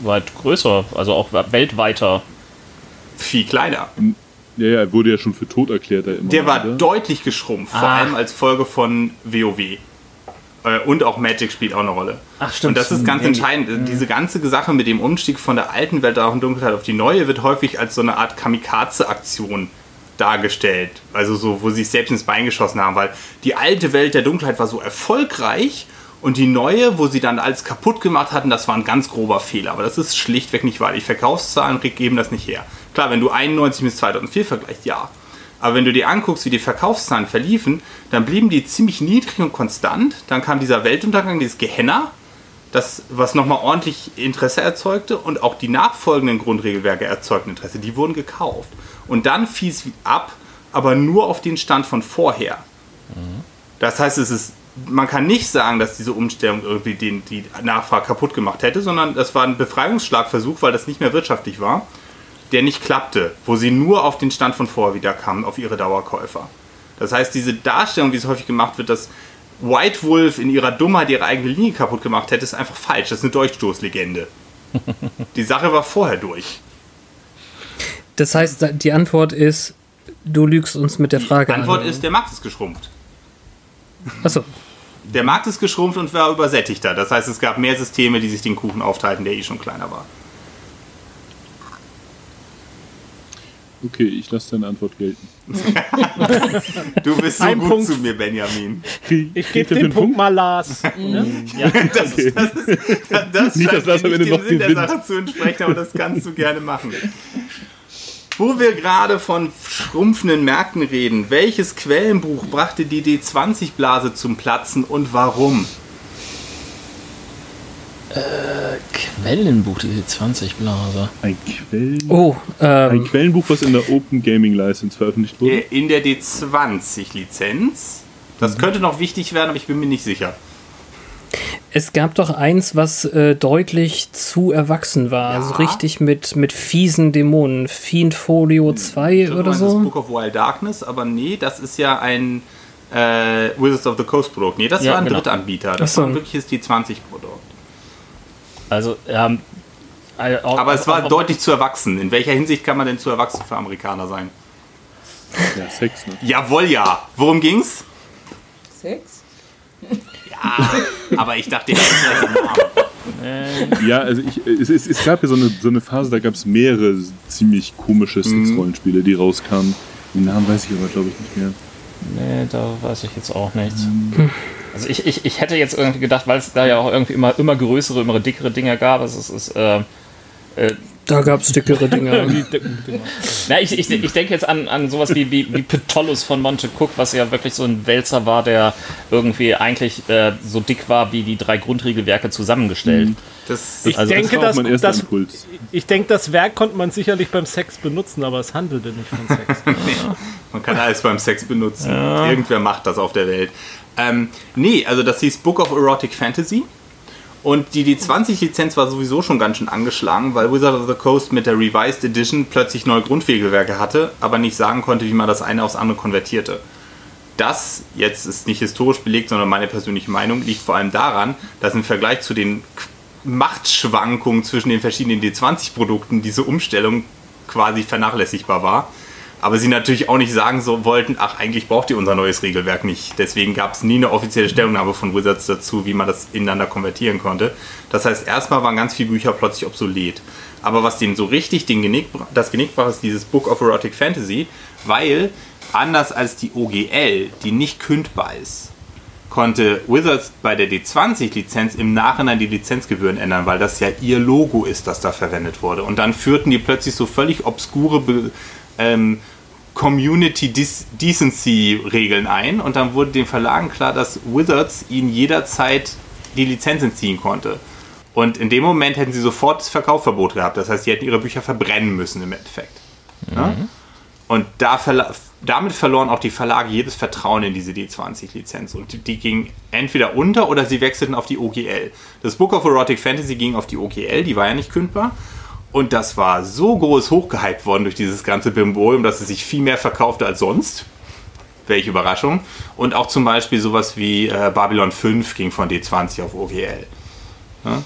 weit größer, also auch weltweiter. Viel kleiner. Ja, ja, er wurde ja schon für tot erklärt. Da immer, Der war oder? deutlich geschrumpft, vor Ah. allem als Folge von WoW. Äh, Und auch Magic spielt auch eine Rolle. Ach, stimmt. Und das ist ganz entscheidend. Diese ganze Sache mit dem Umstieg von der alten Welt auch in Dunkelheit auf die neue wird häufig als so eine Art Kamikaze-Aktion dargestellt. Also so, wo sie sich selbst ins Bein geschossen haben, weil die alte Welt der Dunkelheit war so erfolgreich und die neue, wo sie dann alles kaputt gemacht hatten, das war ein ganz grober Fehler. Aber das ist schlichtweg nicht wahr. Die Verkaufszahlen geben das nicht her. Klar, wenn du 91 bis 2004 vergleichst, ja. Aber wenn du dir anguckst, wie die Verkaufszahlen verliefen, dann blieben die ziemlich niedrig und konstant. Dann kam dieser Weltuntergang, dieses Gehenna, das, was nochmal ordentlich Interesse erzeugte und auch die nachfolgenden Grundregelwerke erzeugten Interesse. Die wurden gekauft. Und dann fiel es ab, aber nur auf den Stand von vorher. Das heißt, es ist, man kann nicht sagen, dass diese Umstellung irgendwie den, die Nachfrage kaputt gemacht hätte, sondern das war ein Befreiungsschlagversuch, weil das nicht mehr wirtschaftlich war, der nicht klappte, wo sie nur auf den Stand von vorher wieder kamen, auf ihre Dauerkäufer. Das heißt, diese Darstellung, wie es häufig gemacht wird, dass White Wolf in ihrer Dummheit ihre eigene Linie kaputt gemacht hätte, ist einfach falsch. Das ist eine Durchstoßlegende. Die Sache war vorher durch. Das heißt, die Antwort ist, du lügst uns mit der Frage Die Antwort an. ist, der Markt ist geschrumpft. Achso, Der Markt ist geschrumpft und war übersättigter. Das heißt, es gab mehr Systeme, die sich den Kuchen aufteilten, der eh schon kleiner war. Okay, ich lasse deine Antwort gelten. Du bist so Ein gut Punkt. zu mir, Benjamin. Ich gebe den Punkt mal Lars. Ne? Das, das, das, das Nicht, scheint dass Lars mir am nicht Ende dem noch Sinn der gewinnt. Sache zu entsprechen, aber das kannst du gerne machen. Wo wir gerade von schrumpfenden Märkten reden, welches Quellenbuch brachte die D20-Blase zum Platzen und warum? Quellenbuch, die 20 Blase. Ein, Quellen, oh, ein ähm, Quellenbuch, was in der Open Gaming License veröffentlicht wurde. Äh, In der D20-Lizenz. Das könnte noch wichtig werden, aber ich bin mir nicht sicher. es gab doch eins, was äh, deutlich zu erwachsen war. Ja. Also richtig mit, mit fiesen Dämonen. Fiend Folio 2 Ich oder meine, Das so. Book of Wild Darkness, aber nee, das ist ja ein äh, Wizards of the Coast Produkt. Nee, das Ja, war ein genau. Drittanbieter. Das so. war ein wirkliches D20-Produkt. Also, ähm, äh, auch- Aber es war auch- deutlich zu erwachsen. In welcher Hinsicht kann man denn zu erwachsen für Amerikaner sein? Ja, Sex, ne? Jawohl, ja. Worum ging's? Sex? Aber ich dachte, einen Namen. Ja, also ich, es, es, es gab ja so eine, so eine Phase, da gab es mehrere ziemlich komische Mhm. Sex-Rollenspiele, die rauskamen. Den Namen weiß ich aber, glaube ich, nicht mehr. Nee, da weiß ich jetzt auch nichts. Also ich, ich, ich hätte jetzt irgendwie gedacht, weil es da ja auch irgendwie immer, immer größere, immer dickere Dinger gab, also es ist, äh, äh, Da gab es dickere Dinger. na, ich, ich, ich denke jetzt an, an sowas wie, wie, wie Ptolus von Monte Cook, was ja wirklich so ein Wälzer war, der irgendwie eigentlich äh, so dick war wie die drei Grundregelwerke zusammengestellt. Das, Ich Also das denke, Das war auch dass, mein erster das, Impuls. ich denke, das Werk konnte man sicherlich beim Sex benutzen, aber es handelte nicht von Sex. man kann alles beim Sex benutzen. Irgendwer macht das auf der Welt. Ähm, nee, also das hieß Book of Erotic Fantasy. Und die D20-Lizenz war sowieso schon ganz schön angeschlagen, weil Wizard of the Coast mit der Revised Edition plötzlich neue Grundregelwerke hatte, aber nicht sagen konnte, wie man das eine aufs andere konvertierte. Das jetzt ist nicht historisch belegt, sondern meine persönliche Meinung liegt vor allem daran, dass im Vergleich zu den Machtschwankungen zwischen den verschiedenen D20-Produkten diese Umstellung quasi vernachlässigbar war. Aber sie natürlich auch nicht sagen so wollten, ach, eigentlich braucht ihr unser neues Regelwerk nicht. Deswegen gab es nie eine offizielle Stellungnahme von Wizards dazu, wie man das ineinander konvertieren konnte. Das heißt, erstmal waren ganz viele Bücher plötzlich obsolet. Aber was denen so richtig den Genick, das Genick brach, ist dieses Book of Erotic Fantasy, weil anders als die OGL, die nicht kündbar ist, konnte Wizards bei der D20-Lizenz im Nachhinein die Lizenzgebühren ändern, weil das ja ihr Logo ist, das da verwendet wurde. Und dann führten die plötzlich so völlig obskure ähm, Community Decency Regeln ein und dann wurde den Verlagen klar, dass Wizards ihnen jederzeit die Lizenz entziehen konnte. Und in dem Moment hätten sie sofort das Verkaufsverbot gehabt. Das heißt, sie hätten ihre Bücher verbrennen müssen im Endeffekt. Ja? Und da verla damit verloren auch die Verlage jedes Vertrauen in diese D20-Lizenz. Und die, die ging entweder unter oder sie wechselten auf die OGL. Das Book of Erotic Fantasy ging auf die OGL, die war ja nicht kündbar. Und das war so groß hochgehypt worden durch dieses ganze Bimborium, dass es sich viel mehr verkaufte als sonst. Welche Überraschung. Und auch zum Beispiel sowas wie äh, Babylon 5 ging von D20 auf OGL. Ja?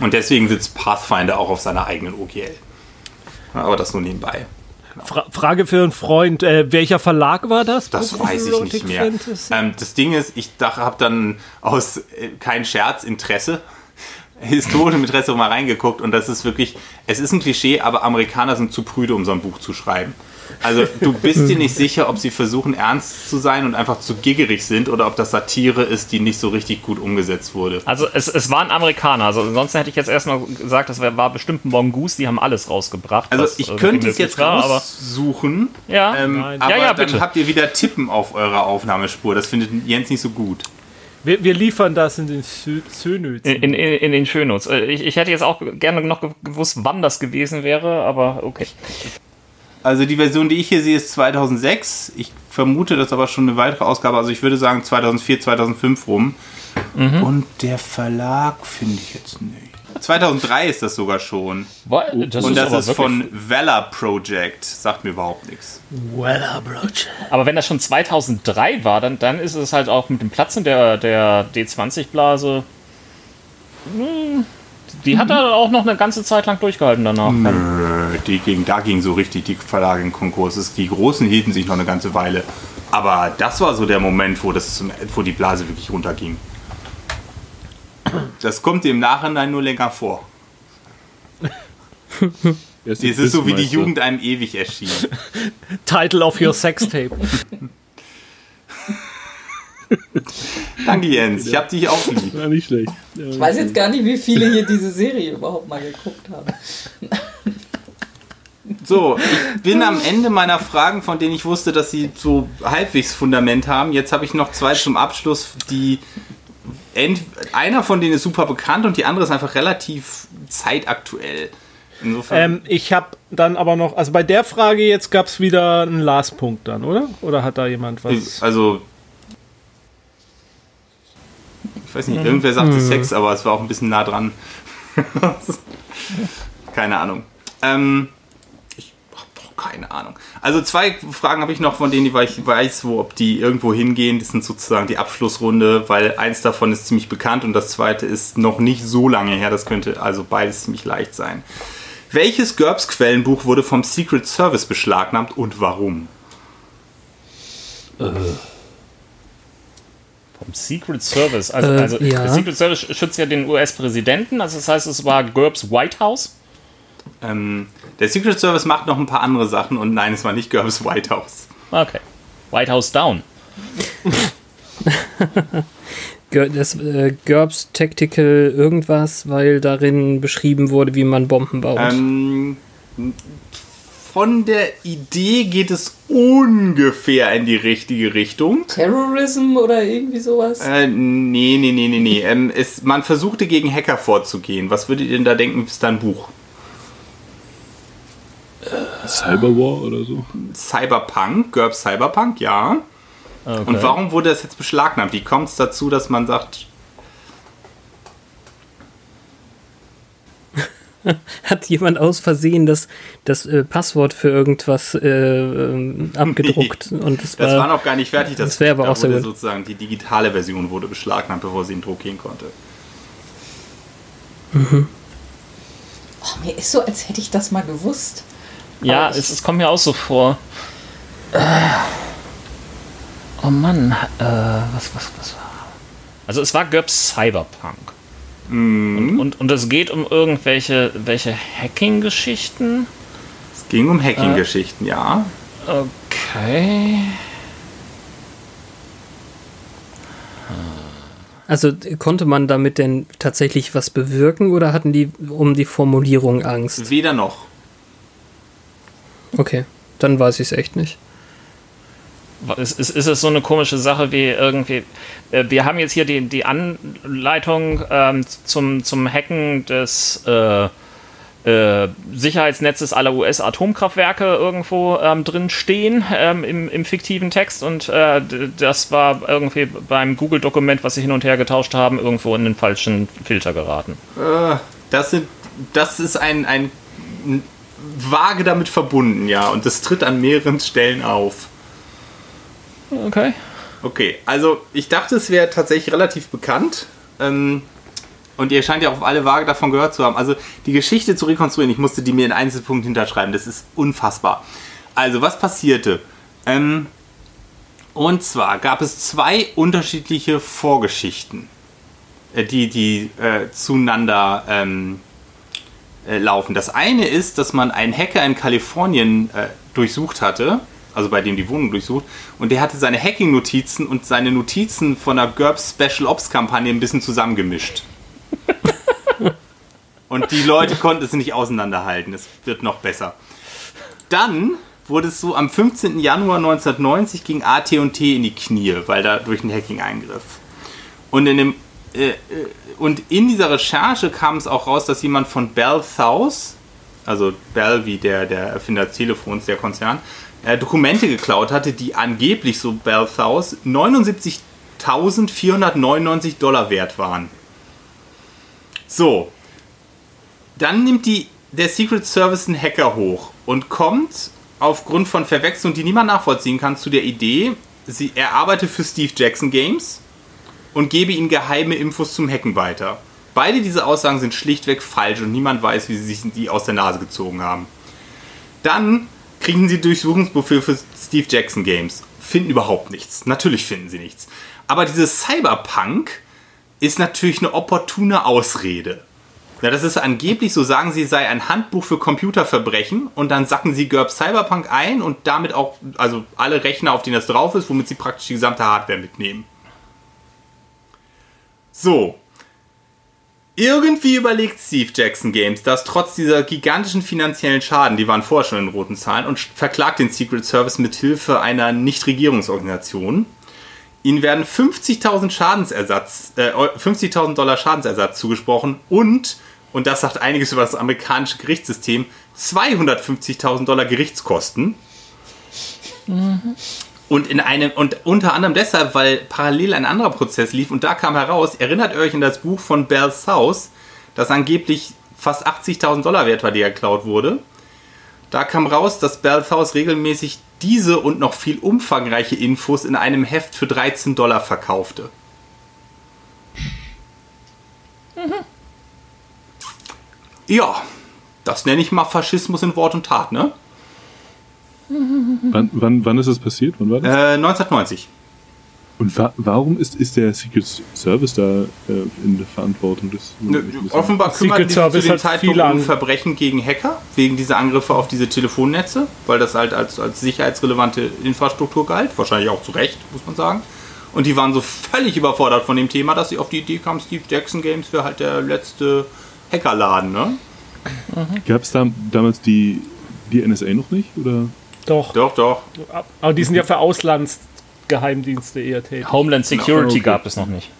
Und deswegen sitzt Pathfinder auch auf seiner eigenen OGL. Ja, aber das nur nebenbei. Fra Frage für einen Freund, äh, welcher Verlag war das? Das weiß ich nicht mehr. Ähm, das Ding ist, ich habe dann aus äh, kein Scherz Interesse, historischem Interesse mal reingeguckt und das ist wirklich, es ist ein Klischee, aber Amerikaner sind zu prüde, um so ein Buch zu schreiben. Also du bist dir nicht sicher, ob sie versuchen ernst zu sein und einfach zu giggerig sind oder ob das Satire ist, die nicht so richtig gut umgesetzt wurde. Also es, es waren Amerikaner, also ansonsten hätte ich jetzt erstmal gesagt, das war, bestimmt ein Mongoose, die haben alles rausgebracht. Also was ich irgendwie könnte es jetzt war, aber raussuchen, Ja. ähm, aber Ja, ja, dann bitte. habt ihr wieder Tippen auf eurer Aufnahmespur. Das findet Jens nicht so gut. Wir, wir liefern das in den Sönözen. in, in, in den Shownotes. Äh, Ich, ich hätte jetzt auch gerne noch gewusst, wann das gewesen wäre, aber okay. Also die Version, die ich hier sehe, ist 2006. Ich vermute, das ist aber schon eine weitere Ausgabe. Also ich würde sagen 2004, 2005 rum. Mhm. Und der Verlag finde ich jetzt nicht. 2003 ist das sogar schon. Das Und das ist wirklich- von Valor Project. Sagt mir überhaupt nichts. Weller Broach. Aber wenn das schon 2003 war, dann, dann ist es halt auch mit dem Platzen der, der D20-Blase. hm, Die hat er auch noch eine ganze Zeit lang durchgehalten danach. Nö, die ging, da ging so richtig die Verlage in Konkurs. Die Großen hielten sich noch eine ganze Weile. Aber das war so der Moment, wo, das zum, wo die Blase wirklich runterging. Das kommt dir im Nachhinein nur länger vor. Er ist Es ist so wie die. Jugend einem ewig erschien. Title of your Sextape. Danke, Jens. Ich hab dich auch lieb. Ja, nicht schlecht. Ja, Ich weiß jetzt gar nicht, wie viele hier diese Serie überhaupt mal geguckt haben. So, ich bin am Ende meiner Fragen, von denen ich wusste, dass sie so halbwegs Fundament haben. Jetzt habe ich noch zwei zum Abschluss, die. Ent einer von denen ist super bekannt und die andere ist einfach relativ zeitaktuell. Insofern. ähm, ich habe dann aber noch, also bei der Frage jetzt gab es wieder einen Last-Punkt dann, oder? Oder hat da jemand was? Also. Ich weiß nicht, irgendwer sagte Sex, aber es war auch ein bisschen nah dran. keine Ahnung. Ähm, keine Ahnung. Also zwei Fragen habe ich noch, von denen ich weiß, wo, ob die irgendwo hingehen. Das sind sozusagen die Abschlussrunde, weil eins davon ist ziemlich bekannt und das zweite ist noch nicht so lange her. Das könnte also beides ziemlich leicht sein. Welches GURPS-Quellenbuch wurde vom Secret Service beschlagnahmt und warum? Vom Secret Service. Also, Äh, also ja. der Secret Service schützt ja den US-Präsidenten. Also das heißt, es war GURPS White House. Ähm, der Secret Service macht noch ein paar andere Sachen und nein, es war nicht GURPS White House. Okay. White House Down. Das äh, GURPS Tactical irgendwas, weil darin beschrieben wurde, wie man Bomben baut. Ähm, von der Idee geht es ungefähr in die richtige Richtung. Terrorism oder irgendwie sowas? Äh, nee, nee, nee, nee, nee. Ähm, es, man versuchte gegen Hacker vorzugehen. Was würdet ihr denn da denken, ist da ein Buch? Cyberwar oder so. Cyberpunk, GURPS Cyberpunk, ja. Okay. Und warum wurde das jetzt beschlagnahmt? Wie kommt es dazu, dass man sagt, Hat jemand aus Versehen das, das äh, Passwort für irgendwas äh, ähm, abgedruckt? Und das das war war, noch gar nicht fertig. Das, das wär aber da auch sehr wurde gut. sozusagen die digitale Version wurde beschlagnahmt, bevor sie in Druck gehen konnte. Oh, mir ist so, als hätte ich das mal gewusst. Ja, es, es kommt mir auch so vor. Äh, Oh Mann, äh, was, was, was war? Also es war GURPS Cyberpunk. Und, und, und es geht um irgendwelche welche Hacking-Geschichten. Es ging um Hacking-Geschichten, ja. Okay. also äh, konnte man damit denn tatsächlich was bewirken oder hatten die um die Formulierung Angst? Weder noch. Okay, dann weiß ich es echt nicht. ist, ist, ist es so eine komische Sache wie irgendwie, äh, wir haben jetzt hier die, die Anleitung ähm, zum, zum Hacken des äh, äh, Sicherheitsnetzes aller US-Atomkraftwerke irgendwo ähm, drin stehen ähm, im, im, fiktiven Text und äh, das war irgendwie beim Google-Dokument, was sie hin und her getauscht haben, irgendwo in den falschen Filter geraten. Äh, das, sind, das ist ein, ein vage damit verbunden, ja, und das tritt an mehreren Stellen auf. Okay. Okay, also ich dachte, es wäre tatsächlich relativ bekannt. Ähm, und ihr scheint ja auch auf alle Waage davon gehört zu haben. Also die Geschichte zu rekonstruieren, ich musste die mir in Einzelpunkten hinterschreiben. Das ist unfassbar. Also was passierte? Ähm, und zwar gab es zwei unterschiedliche Vorgeschichten, äh, die, die äh, zueinander ähm, äh, laufen. Das eine ist, dass man einen Hacker in Kalifornien äh, durchsucht hatte, also bei dem die Wohnung durchsucht, und der hatte seine Hacking-Notizen und seine Notizen von der GURPS Special Ops Kampagne ein bisschen zusammengemischt. Und die Leute konnten es nicht auseinanderhalten. Es wird noch besser. Dann wurde es so am 15. Januar 1990 ging AT&T in die Knie, weil da durch einen Hacking-Eingriff. Und in dem äh, äh, und in dieser Recherche kam es auch raus, dass jemand von Bell South, also Bell wie der, der Erfinder des Telefons, der Konzern, äh, Dokumente geklaut hatte, die angeblich, so Bell South, 79.499 Dollar wert waren. So. Dann nimmt die, der Secret Service einen Hacker hoch und kommt aufgrund von Verwechslung, die niemand nachvollziehen kann, zu der Idee, sie, er arbeitet für Steve Jackson Games und gebe ihm geheime Infos zum Hacken weiter. Beide diese Aussagen sind schlichtweg falsch und niemand weiß, wie sie sich die aus der Nase gezogen haben. Dann kriegen sie Durchsuchungsbefehl für Steve Jackson Games. Finden überhaupt nichts. Natürlich finden sie nichts. Aber dieses Cyberpunk ist natürlich eine opportune Ausrede. Ja, das ist angeblich, so sagen sie, sei ein Handbuch für Computerverbrechen und dann sacken sie GURP Cyberpunk ein und damit auch, also alle Rechner, auf denen das drauf ist, womit sie praktisch die gesamte Hardware mitnehmen. So. Irgendwie überlegt Steve Jackson Games, dass trotz dieser gigantischen finanziellen Schaden, die waren vorher schon in roten Zahlen, und verklagt den Secret Service mit Hilfe einer Nichtregierungsorganisation Ihnen werden 50.000 Schadensersatz, äh, 50.000 Dollar Schadensersatz zugesprochen und, und das sagt einiges über das amerikanische Gerichtssystem, 250.000 Dollar Gerichtskosten. Mhm. Und in einem, und unter anderem deshalb, weil parallel ein anderer Prozess lief und da kam heraus, erinnert ihr euch an das Buch von Bell South, das angeblich fast 80.000 Dollar wert war, die geklaut wurde. Da kam raus, dass Bell South regelmäßig diese und noch viel umfangreiche Infos in einem Heft für 13 Dollar verkaufte. Mhm. Ja, das nenne ich mal Faschismus in Wort und Tat, ne? Wann, wann, wann ist das passiert? Wann war das? Äh, 1990. Und wa warum ist, ist der Secret Service da äh, in der Verantwortung? Das ne, offenbar kümmern die sich zu dem Zeitpunkt um Verbrechen gegen Hacker, wegen dieser Angriffe auf diese Telefonnetze, weil das halt als, als sicherheitsrelevante Infrastruktur galt. Wahrscheinlich auch zu Recht, muss man sagen. Und die waren so völlig überfordert von dem Thema, dass sie auf die Idee kamen, Steve Jackson Games wäre halt der letzte Hackerladen, ne? Mhm. Gab es da damals die, die NSA noch nicht? Oder? Doch. Doch, doch. Aber die sind ja für Auslands Geheimdienste eher tätig. Homeland Security okay. gab es noch nicht.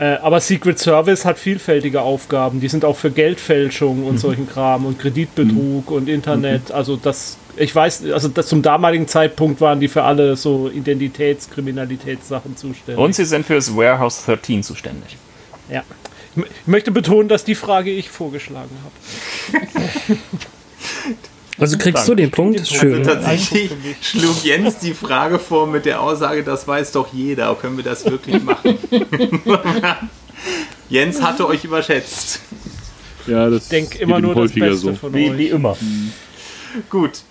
Äh, aber Secret Service hat vielfältige Aufgaben. Die sind auch für Geldfälschung und mhm. solchen Kram und Kreditbetrug mhm. und Internet. Mhm. Also das, ich weiß, also das zum damaligen Zeitpunkt waren die für alle so Identitätskriminalitätssachen zuständig. Und sie sind für das Warehouse 13 zuständig. Ja. Ich möchte betonen, dass die Frage ich vorgeschlagen habe. Also kriegst du den Punkt? Schön. Also tatsächlich schlug Jens die Frage vor mit der Aussage, das weiß doch jeder. Können wir das wirklich machen? Jens hatte euch überschätzt. Ja, das ich denke immer nur das Beste so. von wie, wie immer. Mhm. Gut.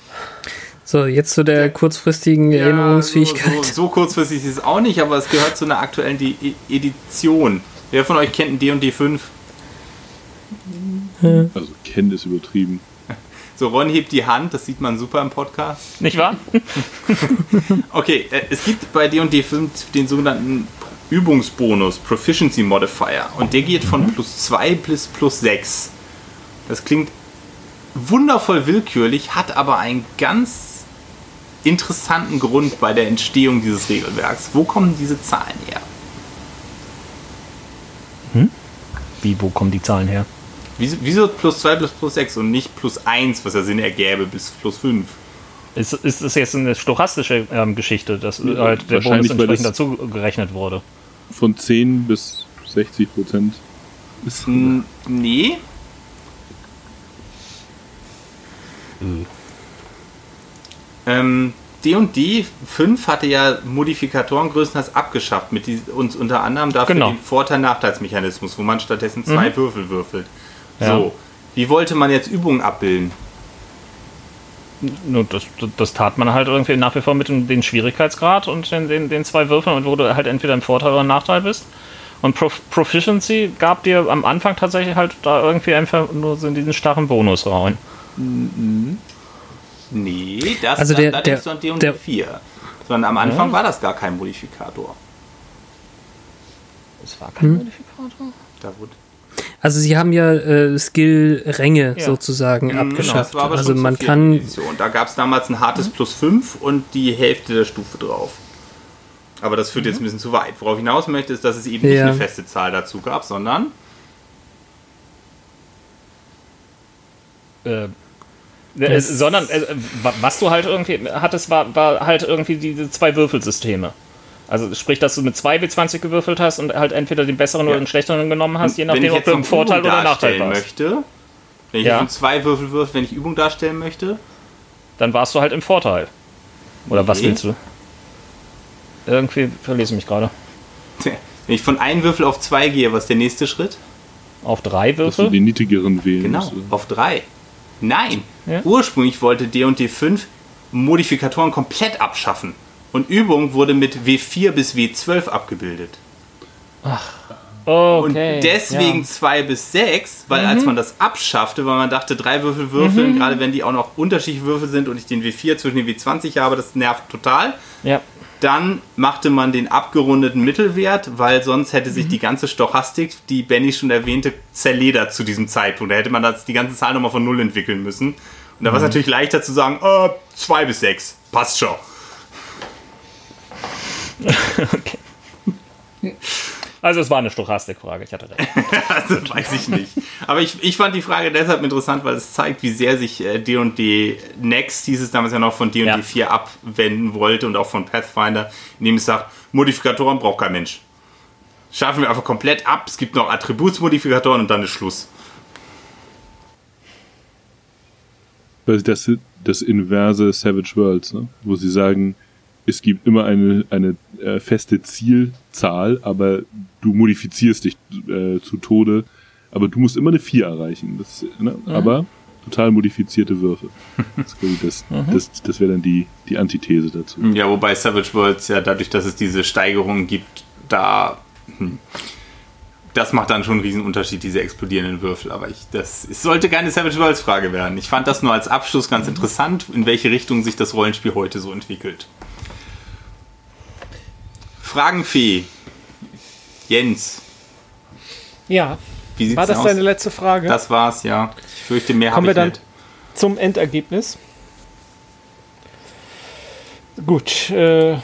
So, jetzt zu der kurzfristigen ja, Erinnerungsfähigkeit. So, so, so, kurzfristig ist es auch nicht, aber es gehört zu einer aktuellen e Edition. Wer von euch kennt ein D&D 5? Also kennt es übertrieben. So, Ron hebt die Hand, das sieht man super im Podcast. Nicht wahr? okay, äh, es gibt bei D&D 5 den sogenannten Übungsbonus, Proficiency Modifier. Und der geht von mhm. plus 2 bis plus 6. Das klingt wundervoll willkürlich, hat aber einen ganz interessanten Grund bei der Entstehung dieses Regelwerks. Wo kommen diese Zahlen her? Wie, wo kommen die Zahlen her? Wieso, plus 2 plus plus 6 und nicht plus 1, was ja Sinn ergäbe, bis plus 5? Ist, ist das jetzt eine stochastische ähm, Geschichte, dass Ja, halt der Bonus entsprechend dazu gerechnet wurde? Von 10 bis 60 Prozent. Ist, N nee. Ähm, D&D 5 hatte ja Modifikatoren größtenteils abgeschafft, mit die, uns unter anderem dafür Genau. den Vorteil-Nachteilsmechanismus, wo man stattdessen zwei Würfel würfelt. Ja. So, wie wollte man jetzt Übungen abbilden? Nur das, das tat man halt irgendwie nach wie vor mit dem den Schwierigkeitsgrad und den, den, den zwei Würfeln und wo du halt entweder im Vorteil oder im Nachteil bist. Und Prof Proficiency gab dir am Anfang tatsächlich halt da irgendwie einfach nur so in diesen starren Bonus rein. Nee, das Also der- da der- du an D&D der- 4. Sondern am Anfang war das gar kein Modifikator. Es war kein Modifikator. Da wurde Also sie haben ja äh, Skill-Ränge Ja. sozusagen Genau, abgeschafft. das war aber also schon man kann, Edition. Da gab es damals ein hartes Plus 5 und die Hälfte der Stufe drauf. Aber das führt jetzt ein bisschen zu weit. Worauf ich hinaus möchte, ist, dass es eben nicht Ja. eine feste Zahl dazu gab, sondern Äh, äh, sondern äh, wa- was du halt irgendwie hattest, war, war halt irgendwie diese zwei Würfelsysteme. Also sprich, dass du mit zwei W20 gewürfelt hast und halt entweder den besseren Ja. oder den schlechteren genommen hast, je nachdem, ob du im noch Vorteil Übung oder Nachteil warst. möchte, wenn ich Ja. jetzt zwei Würfel würfe, wenn ich Übung darstellen möchte, Dann warst du halt im Vorteil. Oder was Nee. willst du? Irgendwie verlese ich mich gerade. wenn ich von einem Würfel auf zwei gehe, was ist der nächste Schritt? Auf drei dass du Würfel? den niedrigeren wählen Genau, musst. auf drei. Nein, Ja. ursprünglich wollte D&D 5 Modifikatoren komplett abschaffen. Und Übung wurde mit W4 bis W12 abgebildet. Okay. Und deswegen 2 bis 6, weil als man das abschaffte, weil man dachte, drei Würfel würfeln, gerade wenn die auch noch unterschiedliche Würfel sind und ich den W4 zwischen den W20 habe, das nervt total. Ja. ja. Dann machte man den abgerundeten Mittelwert, weil sonst hätte sich die ganze Stochastik, die Benny schon erwähnte, zerledert zu diesem Zeitpunkt. Da hätte man das, die ganze Zahl nochmal von Null entwickeln müssen. Und da war es natürlich leichter zu sagen, äh, 2 bis 6, passt schon. Also es war eine Stochastikfrage, ich hatte recht. Also weiß ich nicht. Aber ich, ich fand die Frage deshalb interessant, weil es zeigt, wie sehr sich äh, D&D Next, hieß es damals ja noch, von D&D Ja. 4 abwenden wollte und auch von Pathfinder, indem es sagt, Modifikatoren braucht kein Mensch. Schaffen wir einfach komplett ab, es gibt noch Attributsmodifikatoren und dann ist Schluss. Weil das, das inverse Savage Worlds, ne? wo sie sagen, es gibt immer eine, eine äh, feste Zielzahl, aber du modifizierst dich äh, zu Tode, aber du musst immer eine 4 erreichen. Das, ne? Aber total modifizierte Würfe. Das, ist quasi das, das, das wäre dann die, die Antithese dazu. Ja, wobei Savage Worlds ja dadurch, dass es diese Steigerungen gibt, da. Hm, das macht dann schon einen riesen Unterschied, diese explodierenden Würfel. Aber ich, das es sollte keine Savage Worlds Frage werden. Ich fand das nur als Abschluss ganz interessant, in welche Richtung sich das Rollenspiel heute so entwickelt. Fragenfee. Jens, Ja, wie sieht's war das aus? deine letzte Frage? das war's, ja. Ich fürchte, mehr habe ich wir dann nicht. zum Endergebnis. Gut, äh,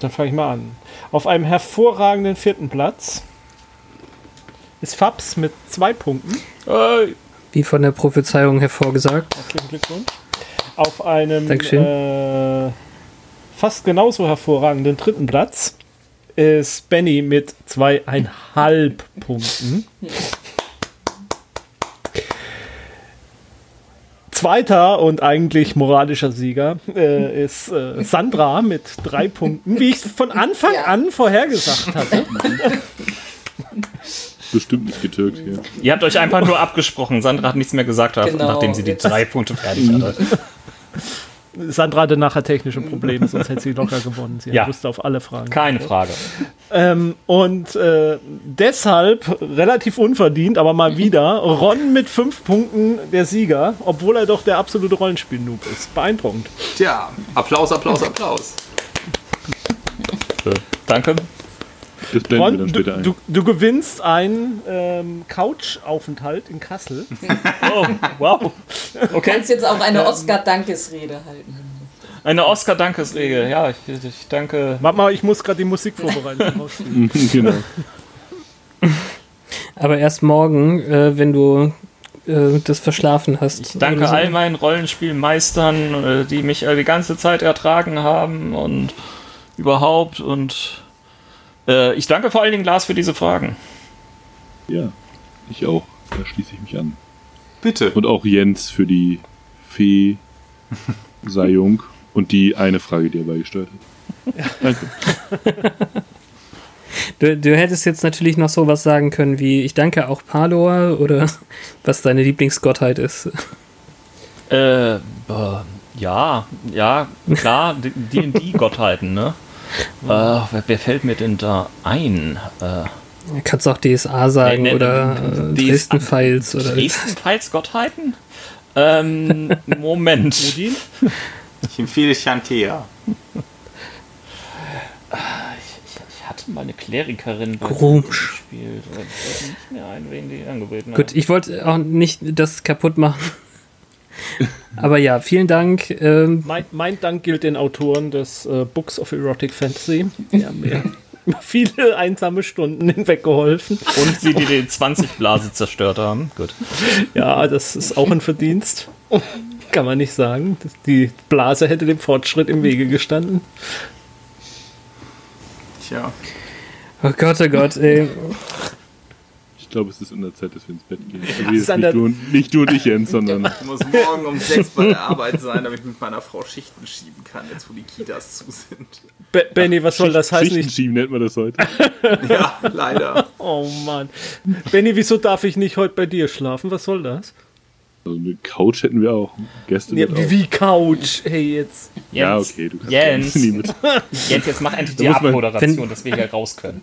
dann fange ich mal an. Auf einem hervorragenden vierten Platz ist Fabs mit zwei Punkten. Äh, wie von der Prophezeiung hervorgesagt. Herzlichen Glückwunsch. Auf einem Dankeschön. äh, fast genauso hervorragenden dritten Platz ist Benny mit zweieinhalb Punkten. Zweiter und eigentlich moralischer Sieger äh, ist äh, Sandra mit drei Punkten, wie ich von Anfang Ja. an vorhergesagt hatte. Bestimmt nicht getürkt hier. ihr habt euch einfach nur abgesprochen. Sandra hat nichts mehr gesagt, Genau. nachdem sie die Jetzt- drei Punkte fertig hatte. Sandra hatte nachher technische Probleme, sonst hätte sie locker gewonnen. Sie Ja. wusste auf alle Fragen. Keine Frage. Ähm, und äh, deshalb relativ unverdient, aber mal wieder Ron mit fünf Punkten der Sieger, obwohl er doch der absolute Rollenspiel-Noob ist. Beeindruckend. Tja, Applaus, Applaus, Applaus. Danke. Das blenden wir Ron, dann du, später ein. du, du gewinnst einen ähm, Couch-Aufenthalt in Kassel. Oh, wow. Okay. Kannst jetzt auch eine Oscar-Dankesrede halten. Eine Oscar-Dankesregel. Ja, ich, ich danke. Warte mal, ich muss gerade die Musik vorbereiten. rausspielen. genau. Aber erst morgen, äh, wenn du äh, das verschlafen hast. Ich danke so. all meinen Rollenspielmeistern, äh, die mich äh, die ganze Zeit ertragen haben und überhaupt. Und äh, ich danke vor allen Dingen Lars für diese Fragen. Ja, ich auch. Da schließe ich mich an. Bitte. Und auch Jens für die Fee Sayung und die eine Frage, die er beigesteuert hat. Danke. Du, du hättest jetzt natürlich noch sowas sagen können wie ich danke auch Palor oder was deine Lieblingsgottheit ist. Äh, äh, ja, ja, klar, die D&D-Gottheiten, ne? Äh, wer, wer fällt mir denn da ein? Äh, Du kannst auch DSA sagen Nee, nee, oder äh, Dresden Files oder Dresden-Files Gottheiten? Ähm, Moment. Odin? Ich empfehle Chantea. Ich hatte mal eine Klerikerin Grumsch. gespielt. aber Ich weiß nicht mehr ein, wen die angeboten Gut, ich wollte auch nicht das kaputt machen. Aber ja, vielen Dank. Ähm, Mein, mein Dank gilt den Autoren des äh, Books of Erotic Fantasy. Die haben mir viele einsame Stunden hinweg geholfen. Und sie, die den 20-Blase zerstört haben. Gut. Ja, das ist auch ein Verdienst. Kann man nicht sagen. Die Blase hätte dem Fortschritt im Wege gestanden. Tja. oh Gott, oh Gott, ey. Ich glaube, es ist in der Zeit, dass wir ins Bett gehen. es Also an nicht, du, und- nicht du und ich, Jens, sondern Ich muss morgen um sechs bei der Arbeit sein, damit ich mit meiner Frau Schichten schieben kann, jetzt wo die Kitas zu sind. Be Benny, was soll das heißen? Schichten Ich, schieben nennt man das heute. Ja, leider. oh Mann. Benny, wieso darf ich nicht heute bei dir schlafen? Was soll das? Also eine Couch hätten wir auch. Gäste Ja, wie, auch. Couch. Hey, jetzt. Ja, Jens, okay, du kannst Jens. nie mit. Jens, jetzt mach endlich die Abmoderation, dass wir hier raus können.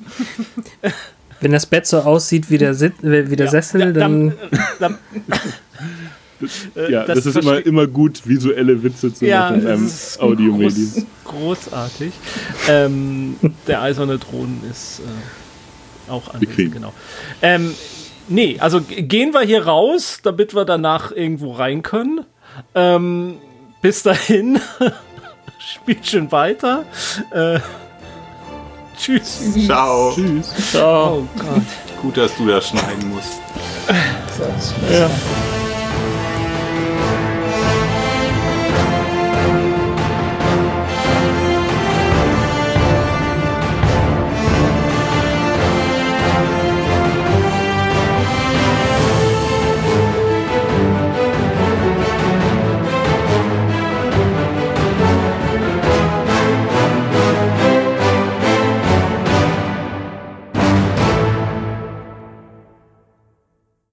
Wenn das Bett so aussieht wie der, Sit äh, wie der Sessel, Ja, dann. dann, Ja, das das, ist immer, immer gut, visuelle Witze zu ja, machen einem ist Audiomedium. groß, großartig. Ähm, der eiserne Thron ist äh, auch anwesend, Bequem. genau. Ähm, nee, also gehen wir hier raus, damit wir danach irgendwo rein können. Ähm, bis dahin, spielt schön weiter. Äh, tschüss. Ciao. Tschüss. Ciao. Oh Gott. Gut, dass du das schneiden musst. Das ist Ja.